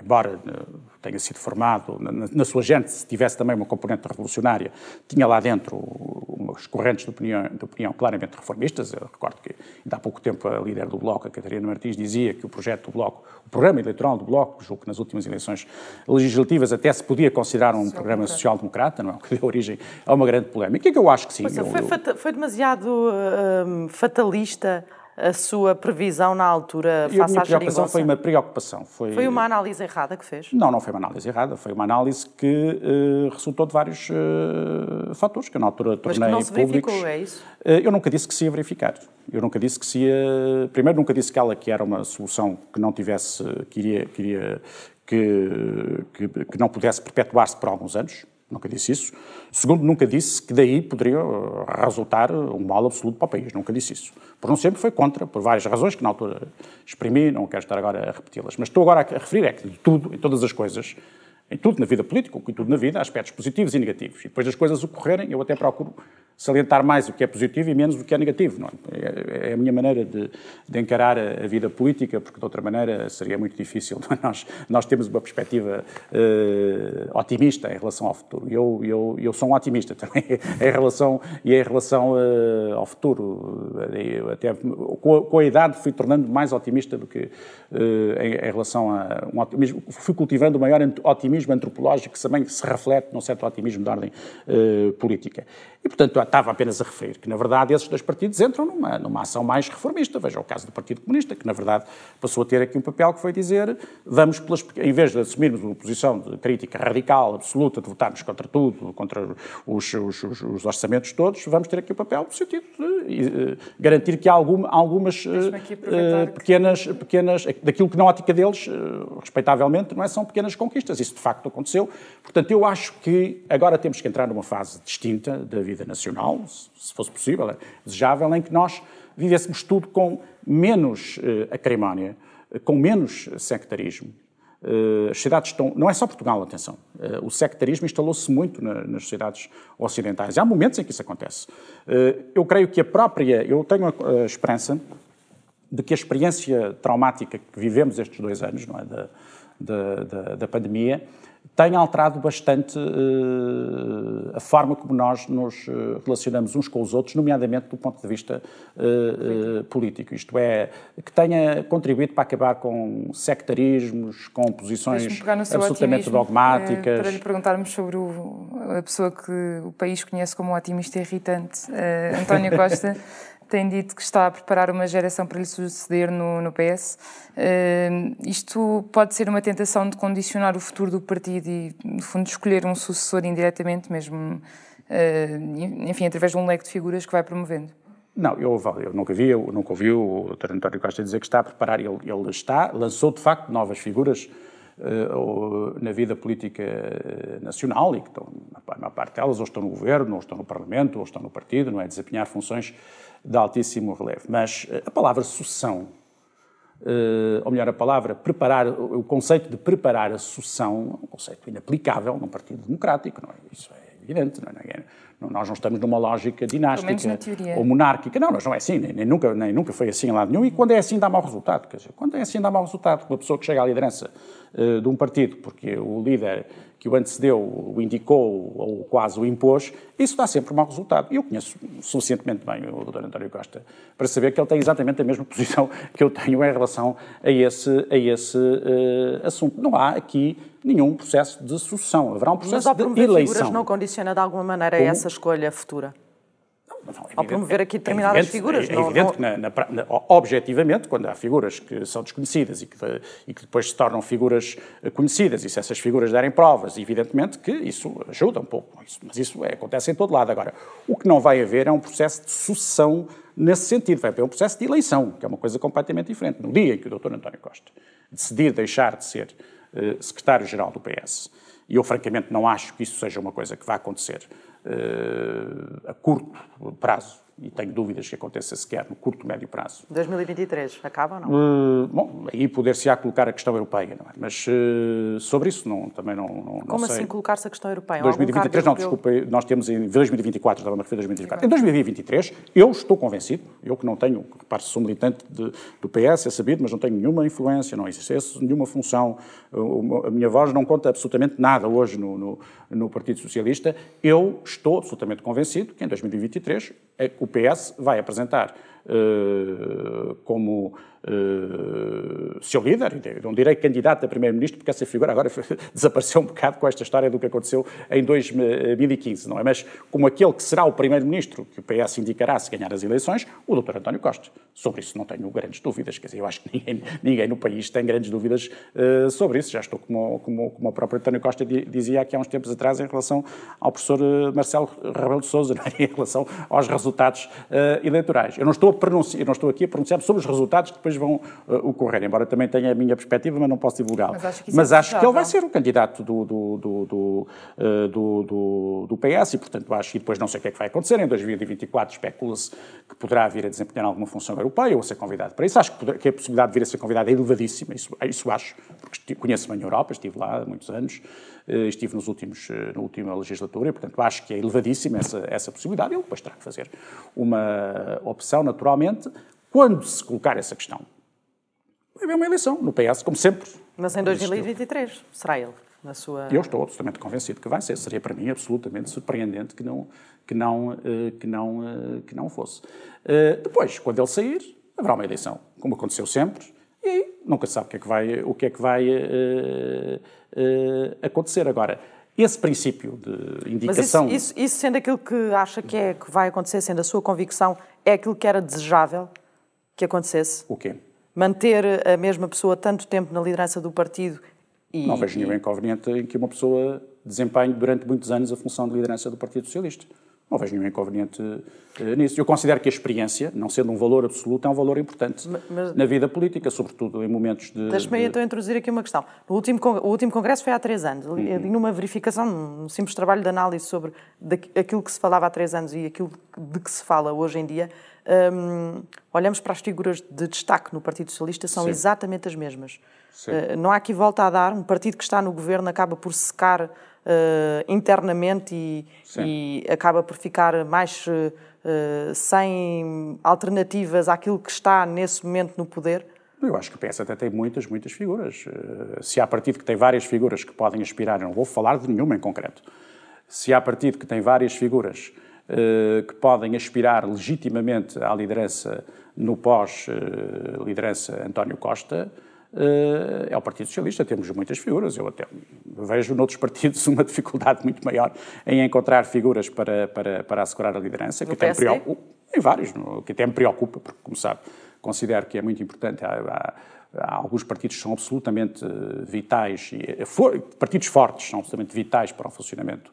embora uh, tenha sido formado na, na, sua gente, se tivesse também uma componente revolucionária, tinha lá dentro umas correntes de opinião, de opinião claramente reformistas. Eu recordo que ainda há pouco tempo a líder do Bloco, a Catarina Martins, dizia que o projeto do Bloco, o programa eleitoral do Bloco, julgo que nas últimas eleições legislativas até se podia considerar um programa social-democrata, não é? O que deu origem a uma grande polémica. E que eu acho que sim. Mas, eu, foi, foi demasiado uh, fatalista a sua previsão na altura face à preocupação foi uma preocupação. Foi... foi uma análise errada que fez? Não, não foi uma análise errada. Foi uma análise que uh, resultou de vários uh, fatores que eu na altura tornei Mas que não se públicos. verificou, é isso? Uh, eu nunca disse que se ia verificar. Eu nunca disse que se ia... Primeiro, nunca disse que ela que era uma solução que não tivesse... que iria... Que, iria, que, que, que não pudesse perpetuar-se por alguns anos nunca disse isso. Segundo, nunca disse que daí poderia uh, resultar um mal absoluto para o país, nunca disse isso. Por não sempre foi contra, por várias razões que na altura exprimi, não quero estar agora a repeti-las. Mas estou agora a referir é que de tudo, em todas as coisas, em tudo na vida política, em tudo na vida, há aspectos positivos e negativos. E depois das coisas ocorrerem, eu até procuro salientar mais o que é positivo e menos o que é negativo. É? é, é a minha maneira de, de encarar a, a, vida política, porque de outra maneira seria muito difícil. É? Nós, nós temos uma perspectiva uh, otimista em relação ao futuro. Eu, eu, eu sou um otimista também em relação, e em relação uh, ao futuro. Eu até, com a, com, a, idade fui tornando mais otimista do que uh, em, em, relação a um otimismo. Fui cultivando o maior otimismo antropológico que também se reflete num certo otimismo de ordem política. E, portanto, estava apenas a referir que, na verdade, esses dois partidos entram numa, numa ação mais reformista. Veja o caso do Partido Comunista, que, na verdade, passou a ter aqui um papel que foi dizer vamos, pelas, em vez de assumirmos uma posição de crítica radical, absoluta, de votarmos contra tudo, contra os, os, os, os orçamentos todos, vamos ter aqui o um papel no sentido de uh, garantir que há algum, algumas uh, pequenas, pequenas, daquilo que na ótica deles, respeitavelmente, não é, são pequenas conquistas. Isso, de facto, aconteceu. Portanto, eu acho que agora temos que entrar numa fase distinta da vida nacional, se fosse possível, é desejável, em que nós vivêssemos tudo com menos uh, acrimónia, uh, com menos sectarismo. Uh, as sociedades estão. Não é só Portugal, atenção. Uh, o sectarismo instalou-se muito na, nas sociedades ocidentais. Há momentos em que isso acontece. Eu creio que a própria. Eu tenho a, a, esperança de que a experiência traumática que vivemos estes dois anos, não é? Da, da, da, da pandemia, tem alterado bastante uh, a forma como nós nos eh, relacionamos uns com os outros, nomeadamente do ponto de vista uh, uh, político. Isto é, que tenha contribuído para acabar com sectarismos, com posições absolutamente dogmáticas. para lhe perguntarmos sobre o, a pessoa que o país conhece como um otimista irritante, António Costa. Tem dito que está a preparar uma geração para lhe suceder no, no PS. Uh, isto pode ser uma tentação de condicionar o futuro do partido e, no fundo, escolher um sucessor indiretamente, mesmo, uh, enfim, através de um leque de figuras que vai promovendo. Não, eu, eu nunca vi, eu nunca ouvi o Dr. António Costa dizer que está a preparar, ele, ele está, lançou de facto novas figuras uh, na vida política nacional e que estão, maior parte delas ou estão no governo, ou estão no Parlamento, ou estão no partido, não é? Desempenhar funções de altíssimo relevo. Mas eh, a palavra sucessão, eh, ou melhor, a palavra preparar, o conceito de preparar a sucessão é um conceito inaplicável num partido democrático, não é? Isso é evidente, não é? Nós não estamos numa lógica dinástica ou monárquica. Não, mas não é assim, nem, nem, nunca, nem nunca foi assim em lado nenhum. E quando é assim dá mau resultado. Quer dizer, quando é assim dá mau resultado. Uma pessoa que chega à liderança de um partido, porque o líder que o antecedeu, o indicou ou quase o impôs, isso dá sempre um mau resultado. E eu conheço suficientemente bem o Dr. António Costa para saber que ele tem exatamente a mesma posição que eu tenho em relação a esse, a esse uh, assunto. Não há aqui nenhum processo de sucessão. Haverá um processo Mas de eleição. figuras não condiciona de alguma maneira Como? essa escolha futura? Não, ao promover aqui determinadas é evidente, figuras. É, é evidente não, que, na, na, objetivamente, quando há figuras que são desconhecidas e que, e que, depois se tornam figuras eh, conhecidas, e se essas figuras derem provas, evidentemente que isso ajuda um pouco. Isso, mas isso é, acontece em todo lado. Agora, o que não vai haver é um processo de sucessão nesse sentido. Vai haver um processo de eleição, que é uma coisa completamente diferente. No dia em que o Dr. António Costa decidir deixar de ser uh, secretário-geral do PS, e eu francamente não acho que isso seja uma coisa que vá acontecer a curto prazo, e tenho dúvidas que aconteça sequer no curto, médio prazo. 2023, acaba ou não? Uh, bom, aí poder-se-á colocar a questão europeia, não é? Mas uh, sobre isso não, também não, não Como sei. assim colocar-se a questão europeia? 2023, não, desculpa, nós temos em 2024, estava a referir 2024. Em 2023, eu estou convencido, eu que não tenho, repare sou militante de, do PS, é sabido, mas não tenho nenhuma influência, não exerço nenhuma função, a minha voz não conta absolutamente nada hoje no, no, no Partido Socialista, eu estou absolutamente convencido que em 2023 o PS vai apresentar uh, como uh, seu líder, não direi candidato a primeiro-ministro, porque essa figura agora desapareceu um bocado com esta história do que aconteceu em 2015, não é? Mas como aquele que será o primeiro-ministro que o PS indicará se ganhar as eleições, o Dr. António Costa. Sobre isso não tenho grandes dúvidas, quer dizer, eu acho que ninguém, ninguém no país tem grandes dúvidas uh, sobre isso. Já estou, como, como, como o próprio António Costa dizia aqui há uns tempos atrás, em relação ao professor Marcelo Rebelo de Sousa, é? em relação aos resultados uh, eleitorais. Eu não, estou eu não estou aqui a pronunciar sobre os resultados que depois depois vão uh, ocorrer, embora também tenha a minha perspectiva, mas não posso divulgá-la. Mas acho que, mas é acho que ele vai ser o candidato do, do, do, do, uh, do, do PS e, portanto, acho que depois não sei o que é que vai acontecer. Em 2024 especula-se que poderá vir a desempenhar alguma função europeia ou a ser convidado para isso. Acho que, que a possibilidade de vir a ser convidado é elevadíssima, isso, isso acho, porque conheço bem a Europa, estive lá há muitos anos, uh, estive nos últimos, na última legislatura e, portanto, acho que é elevadíssima essa, essa possibilidade. Ele depois terá que fazer uma opção, naturalmente, quando se colocar essa questão vai haver uma eleição no PS, como sempre. Mas em 2023 será ele, na sua... Eu estou absolutamente convencido que vai ser. Seria para mim absolutamente surpreendente que não, que não, eh, que não, eh, que não fosse. Eh, depois, quando ele sair, haverá uma eleição, como aconteceu sempre, e aí nunca se sabe o que é que vai, o que é que vai acontecer. Agora, esse princípio de indicação... Mas isso, isso, isso, sendo aquilo que acha que, é, que vai acontecer, sendo a sua convicção, é aquilo que era desejável que acontecesse? O quê? manter a mesma pessoa tanto tempo na liderança do partido e... Não vejo nenhum inconveniente em que uma pessoa desempenhe durante muitos anos a função de liderança do Partido Socialista. Não vejo nenhum inconveniente uh, nisso. Eu considero que a experiência, não sendo um valor absoluto, é um valor importante mas, na vida política, sobretudo em momentos de. Deixe-me de... então introduzir aqui uma questão. O último, o último congresso foi há três anos. Uhum. Numa verificação, num simples trabalho de análise sobre aquilo que se falava há três anos e aquilo de que se fala hoje em dia, um, olhamos para as figuras de destaque no Partido Socialista, são Sim. exatamente as mesmas. Uh, não há aqui volta a dar. Um partido que está no governo acaba por secar uh, internamente e, e, acaba por ficar mais uh, sem alternativas àquilo que está nesse momento no poder. Eu acho que o PS até tem muitas, muitas figuras. Se há partido que tem várias figuras que podem aspirar, eu não vou falar de nenhuma em concreto. Se há partido que tem várias figuras eh, que podem aspirar legitimamente à liderança no pós-liderança António Costa, eh, é o Partido Socialista. Temos muitas figuras. Eu até vejo noutros partidos uma dificuldade muito maior em encontrar figuras para, para, para assegurar a liderança, que até, preocupa, em vários, que até me preocupa, porque, como sabe, considero que é muito importante. Há, há, há alguns partidos que são absolutamente vitais, e, for, partidos fortes são absolutamente vitais para o funcionamento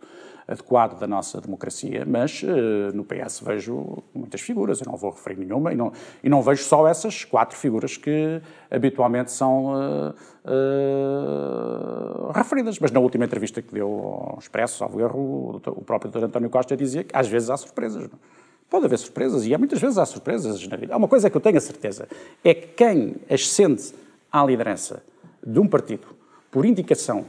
adequado da nossa democracia, mas uh, no PS vejo muitas figuras, eu não vou referir nenhuma, e não, e não vejo só essas quatro figuras que habitualmente são uh, uh, referidas. Mas na última entrevista que deu ao Expresso, ao erro, o próprio Dr. António Costa dizia que às vezes há surpresas. Não? Pode haver surpresas, e há muitas vezes há surpresas na vida. Há uma coisa que eu tenho a certeza, é que quem ascende à liderança de um partido por indicação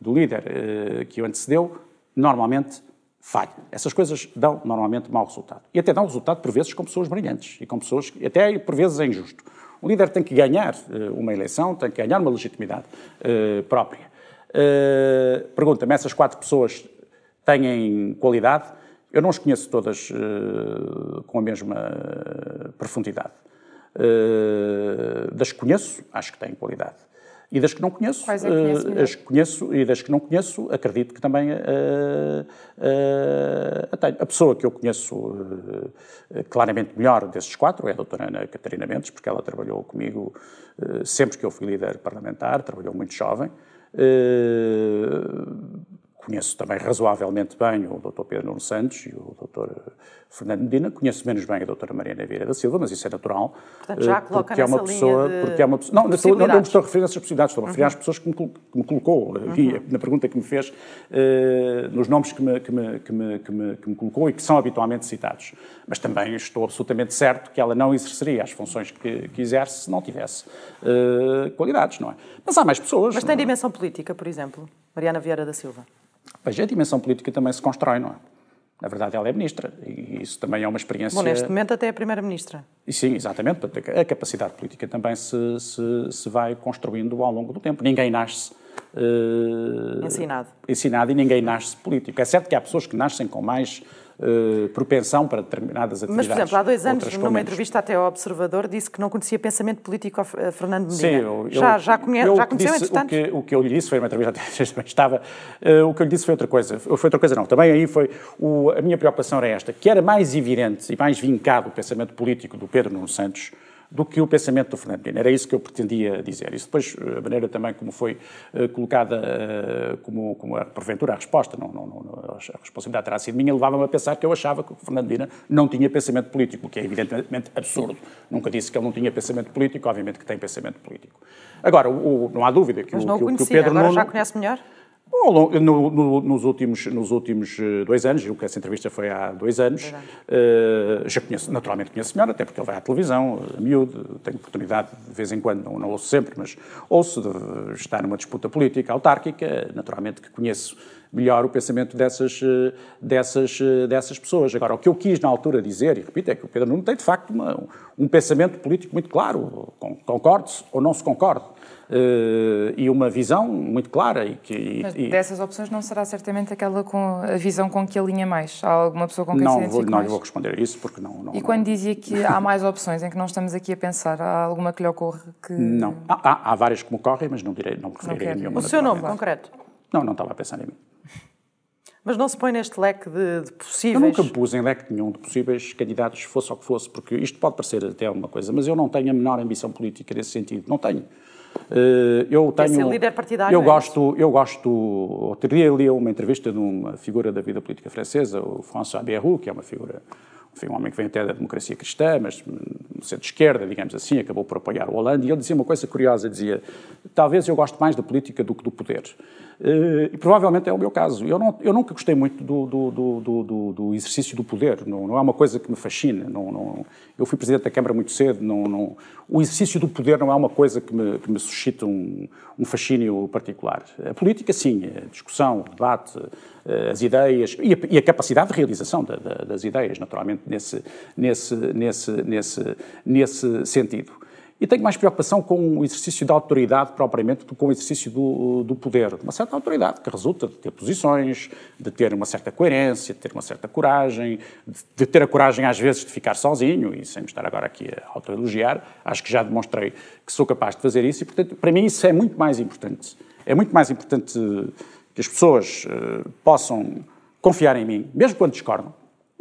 do líder que o antecedeu, normalmente falha. Essas coisas dão normalmente mau resultado. E até dão resultado, por vezes, com pessoas brilhantes e com pessoas que, até por vezes, é injusto. O líder tem que ganhar uh, uma eleição, tem que ganhar uma legitimidade uh, própria. Uh, Pergunta-me, essas quatro pessoas têm qualidade? Eu não as conheço todas com a mesma profundidade. das que conheço, acho que têm qualidade. E das que não conheço, Quais é que uh, as que conheço e das que não conheço, acredito que também uh, uh, tenho. A pessoa que eu conheço claramente melhor desses quatro é a doutora Ana Catarina Mendes, porque ela trabalhou comigo sempre que eu fui líder parlamentar, trabalhou muito jovem. Conheço também razoavelmente bem o Dr. Pedro Nuno Santos e o Dr. Fernando Medina, conheço menos bem a doutora Mariana Vieira da Silva, mas isso é natural. Portanto, já coloca porque é uma pessoa, porque é uma pessoa, não, estou, não, não me estou a referir a essas possibilidades, estou a referir uhum. às pessoas que me, que me colocou, uhum. na pergunta que me fez, uh, nos nomes que me, que, me, que, me, que, me, que me colocou e que são habitualmente citados. Mas também estou absolutamente certo que ela não exerceria as funções que, que exerce se não tivesse uh, qualidades, não é? Mas há mais pessoas. Mas tem dimensão política, por exemplo, Mariana Vieira da Silva? Veja, a dimensão política também se constrói, não é? Na verdade, ela é ministra e isso também é uma experiência. Bom, neste momento até é primeira-ministra. E sim, exatamente. A capacidade política também se, se, se vai construindo ao longo do tempo. Ninguém nasce. Uh, ensinado. Ensinado e ninguém nasce político. É certo que há pessoas que nascem com mais uh, propensão para determinadas atividades. Mas, por exemplo, há dois anos, numa entrevista até ao Observador, disse que não conhecia pensamento político a Fernando Medina. Sim, eu, já, já, conhe eu já conheceu, disse, entretanto? O que, o que eu lhe disse foi uma entrevista, também estava, uh, o que eu lhe disse foi outra coisa. Foi outra coisa não, também aí foi, o, a minha preocupação era esta, que era mais evidente e mais vincado o pensamento político do Pedro Nuno Santos, do que o pensamento do Fernando Medina. Era isso que eu pretendia dizer. Isso depois, a maneira também como foi uh, colocada uh, como, como a, porventura a resposta, não, não, não, a responsabilidade terá sido minha, levava-me a pensar que eu achava que o Fernando Medina não tinha pensamento político, o que é evidentemente absurdo. Nunca disse que ele não tinha pensamento político, obviamente que tem pensamento político. Agora, o, o, não há dúvida que, Mas o, que, que o Pedro agora Nuno... já conhece melhor? No, no, nos, últimos, nos últimos eh, dois anos, julgo que essa entrevista foi há dois anos, uh, já conheço, naturalmente conheço melhor, até porque ele vai à televisão, a miúdo, tenho oportunidade de vez em quando, não, não ouço sempre, mas ouço de estar numa disputa política autárquica, naturalmente que conheço melhor o pensamento dessas, eh, dessas, dessas pessoas. Agora, o que eu quis na altura dizer, e repito, é que o Pedro Nuno tem de facto uma, um pensamento político muito claro, concorde-se ou não se concorde. Uh, e uma visão muito clara. E que, Mas e, dessas opções não será certamente aquela com a visão com que alinha mais? Há alguma pessoa com quem não se vou, Não lhe vou responder a isso porque não... não e quando não... dizia que há mais opções em que não estamos aqui a pensar, há alguma que lhe ocorre que... Não, há, há, há várias que me ocorrem, mas não, direi, não me referirei a nenhuma. O seu nome concreto? Não, não estava a pensar em mim. Mas não se põe neste leque de, de, possíveis. Eu nunca me pus em leque nenhum de possíveis candidatos, fosse o que fosse, porque isto pode parecer até uma coisa, mas eu não tenho a menor ambição política nesse sentido. Não tenho. Eh, eu tenho. Ser líder partidário. Eu é gosto, eu gosto. Outro dia li uma entrevista de uma figura da vida política francesa, o François Bayrou, que é uma figura enfim, um homem que vem até da democracia cristã, mas no centro de esquerda, digamos assim, acabou por apoiar o Hollande, e ele dizia uma coisa curiosa, dizia, talvez eu goste mais da política do que do poder. Eh, e provavelmente é o meu caso. Eu, não, eu nunca gostei muito do, do, do, do, exercício do poder, não, não é uma coisa que me fascina. Não, não, eu fui presidente da Câmara muito cedo, não, o exercício do poder não é uma coisa que me, que me suscita um, um fascínio particular. A política, sim, a discussão, o debate, eh, as ideias e a, e a capacidade de realização da, da, das ideias, naturalmente, nesse, nesse, nesse, nesse, nesse sentido. E tenho mais preocupação com o exercício da autoridade propriamente do que com o exercício do, do poder. Uma certa autoridade que resulta de ter posições, de ter uma certa coerência, de ter uma certa coragem, de ter a coragem às vezes de ficar sozinho, e sem me estar agora aqui a autoelogiar, acho que já demonstrei que sou capaz de fazer isso e, portanto, para mim isso é muito mais importante. É muito mais importante que as pessoas uh, possam confiar em mim, mesmo quando discordam.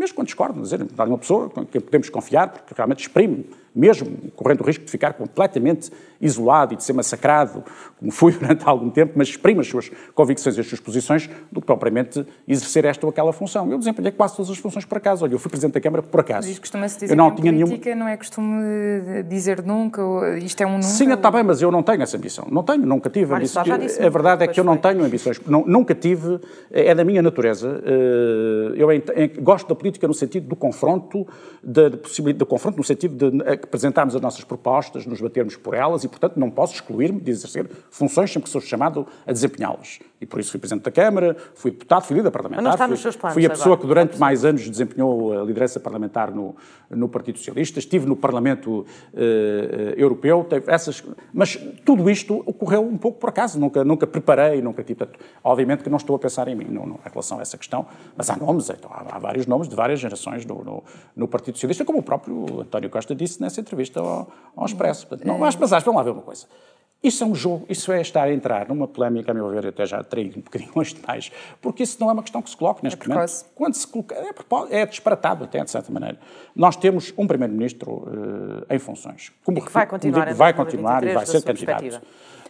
Mesmo quando discordam, dizer, uma pessoa quem podemos confiar, porque realmente exprime mesmo correndo o risco de ficar completamente isolado e de ser massacrado, como fui durante algum tempo, mas exprime as suas convicções e as suas posições, do que propriamente exercer esta ou aquela função. Eu desempenhei quase todas as funções por acaso. Olha, eu fui Presidente da Câmara por acaso. Mas costuma-se dizer eu não tinha política nenhum... não é costume dizer nunca, isto é um nunca? Sim, está bem, mas eu não tenho essa ambição. Não tenho, nunca tive. Mário, ambição. A verdade é que eu não tenho ambições. Não, nunca tive, é da minha natureza. Eh, eu gosto da política no sentido do confronto, de, de confronto no sentido de apresentarmos as nossas propostas, nos batermos por elas e, portanto, não posso excluir-me de exercer funções sempre que sou chamado a desempenhá-las. E por isso fui Presidente da Câmara, fui deputado, fui líder parlamentar. Mas não está fui, nos seus planos fui a pessoa agora. que durante mais anos desempenhou a liderança parlamentar no, no Partido Socialista, estive no Parlamento uh, Europeu, essas... Mas tudo isto ocorreu um pouco por acaso, nunca, nunca preparei, nunca tive... Obviamente que não estou a pensar em mim não, não, em relação a essa questão, mas há nomes, então, há, há vários nomes de várias gerações no, no, no Partido Socialista, como o próprio António Costa disse nessa entrevista ao, ao Expresso. Portanto, não, mas, mas vamos lá ver uma coisa. Isso é um jogo, isso é estar a entrar numa polémica, a meu ver, até já terei um bocadinho longe demais, porque isso não é uma questão que se coloca neste é momento. Quando se coloca, é, é disparatado até, de certa maneira. Nós temos um Primeiro-Ministro uh, em funções. Como, e que vai continuar, digo, vai continuar e vai ser candidato.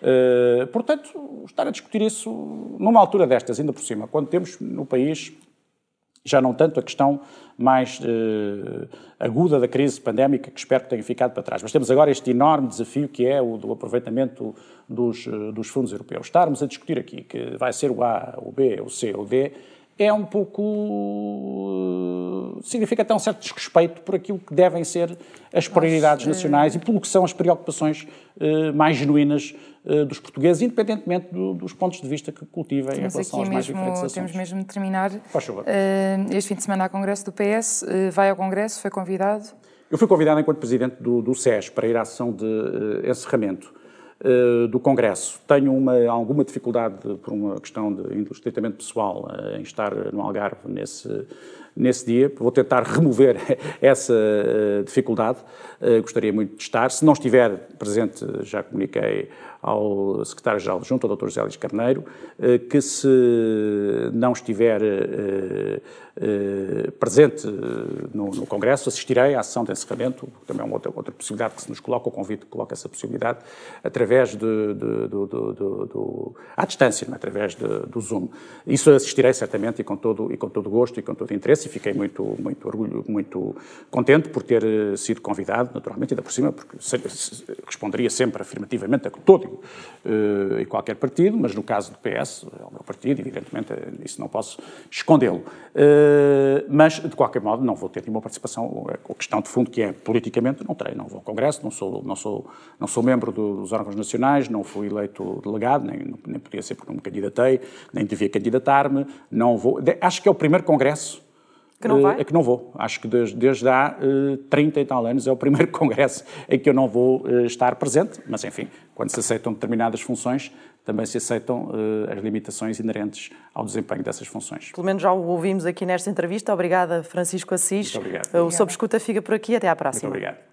Uh, portanto, estar a discutir isso numa altura destas, ainda por cima, quando temos no país já não tanto a questão mais uh, aguda da crise pandémica, que espero que tenha ficado para trás. Mas temos agora este enorme desafio que é o do aproveitamento dos, uh, dos fundos europeus. Estarmos a discutir aqui que vai ser o A, o B, o C, o D, é um pouco. significa até um certo desrespeito por aquilo que devem ser as prioridades nacionais e pelo que são as preocupações mais genuínas dos portugueses, independentemente do, dos pontos de vista que cultivem em relação aos mais diferentes assuntos. Temos mesmo de terminar. Faz favor. Uh, este fim de semana há Congresso do PS, vai ao Congresso, foi convidado? Eu fui convidado enquanto Presidente do, do SES para ir à sessão de encerramento eh, do Congresso. Tenho uma, alguma dificuldade, por uma questão de estritamente pessoal, eh, em estar no Algarve nesse, nesse dia. Vou tentar remover essa dificuldade. Gostaria muito de estar. Se não estiver presente, já comuniquei ao secretário-geral junto ao Dr. José Luís Carneiro, uh, que se não estiver presente no, Congresso, assistirei à sessão de encerramento, também é uma outra, outra possibilidade que se nos coloca, o convite coloca essa possibilidade, através de, de, do, à distância, é? através do Zoom. Isso assistirei certamente e com todo, e com todo gosto e com todo interesse e fiquei muito, muito orgulho, muito contente por ter eh, sido convidado, naturalmente, ainda por cima, porque responderia sempre afirmativamente a todo uh, e qualquer partido, mas no caso do PS, é o meu partido, evidentemente, eh, isso não posso escondê-lo. Uh, mas, de qualquer modo, não vou ter nenhuma participação. A questão de fundo que é, politicamente, não terei, não vou ao Congresso, não sou, não sou, não sou membro dos órgãos nacionais, não fui eleito delegado, nem, nem podia ser porque não me candidatei, nem devia candidatar-me, não vou... Acho que é o primeiro Congresso que não vai? É que não vou. Acho que desde, desde há uh, 30 e tal anos é o primeiro congresso em que eu não vou uh, estar presente, mas enfim, quando se aceitam determinadas funções, também se aceitam uh, as limitações inerentes ao desempenho dessas funções. Pelo menos já o ouvimos aqui nesta entrevista. Obrigada, Francisco Assis. Muito obrigado. O Sob Escuta fica por aqui. Até à próxima. Muito obrigado.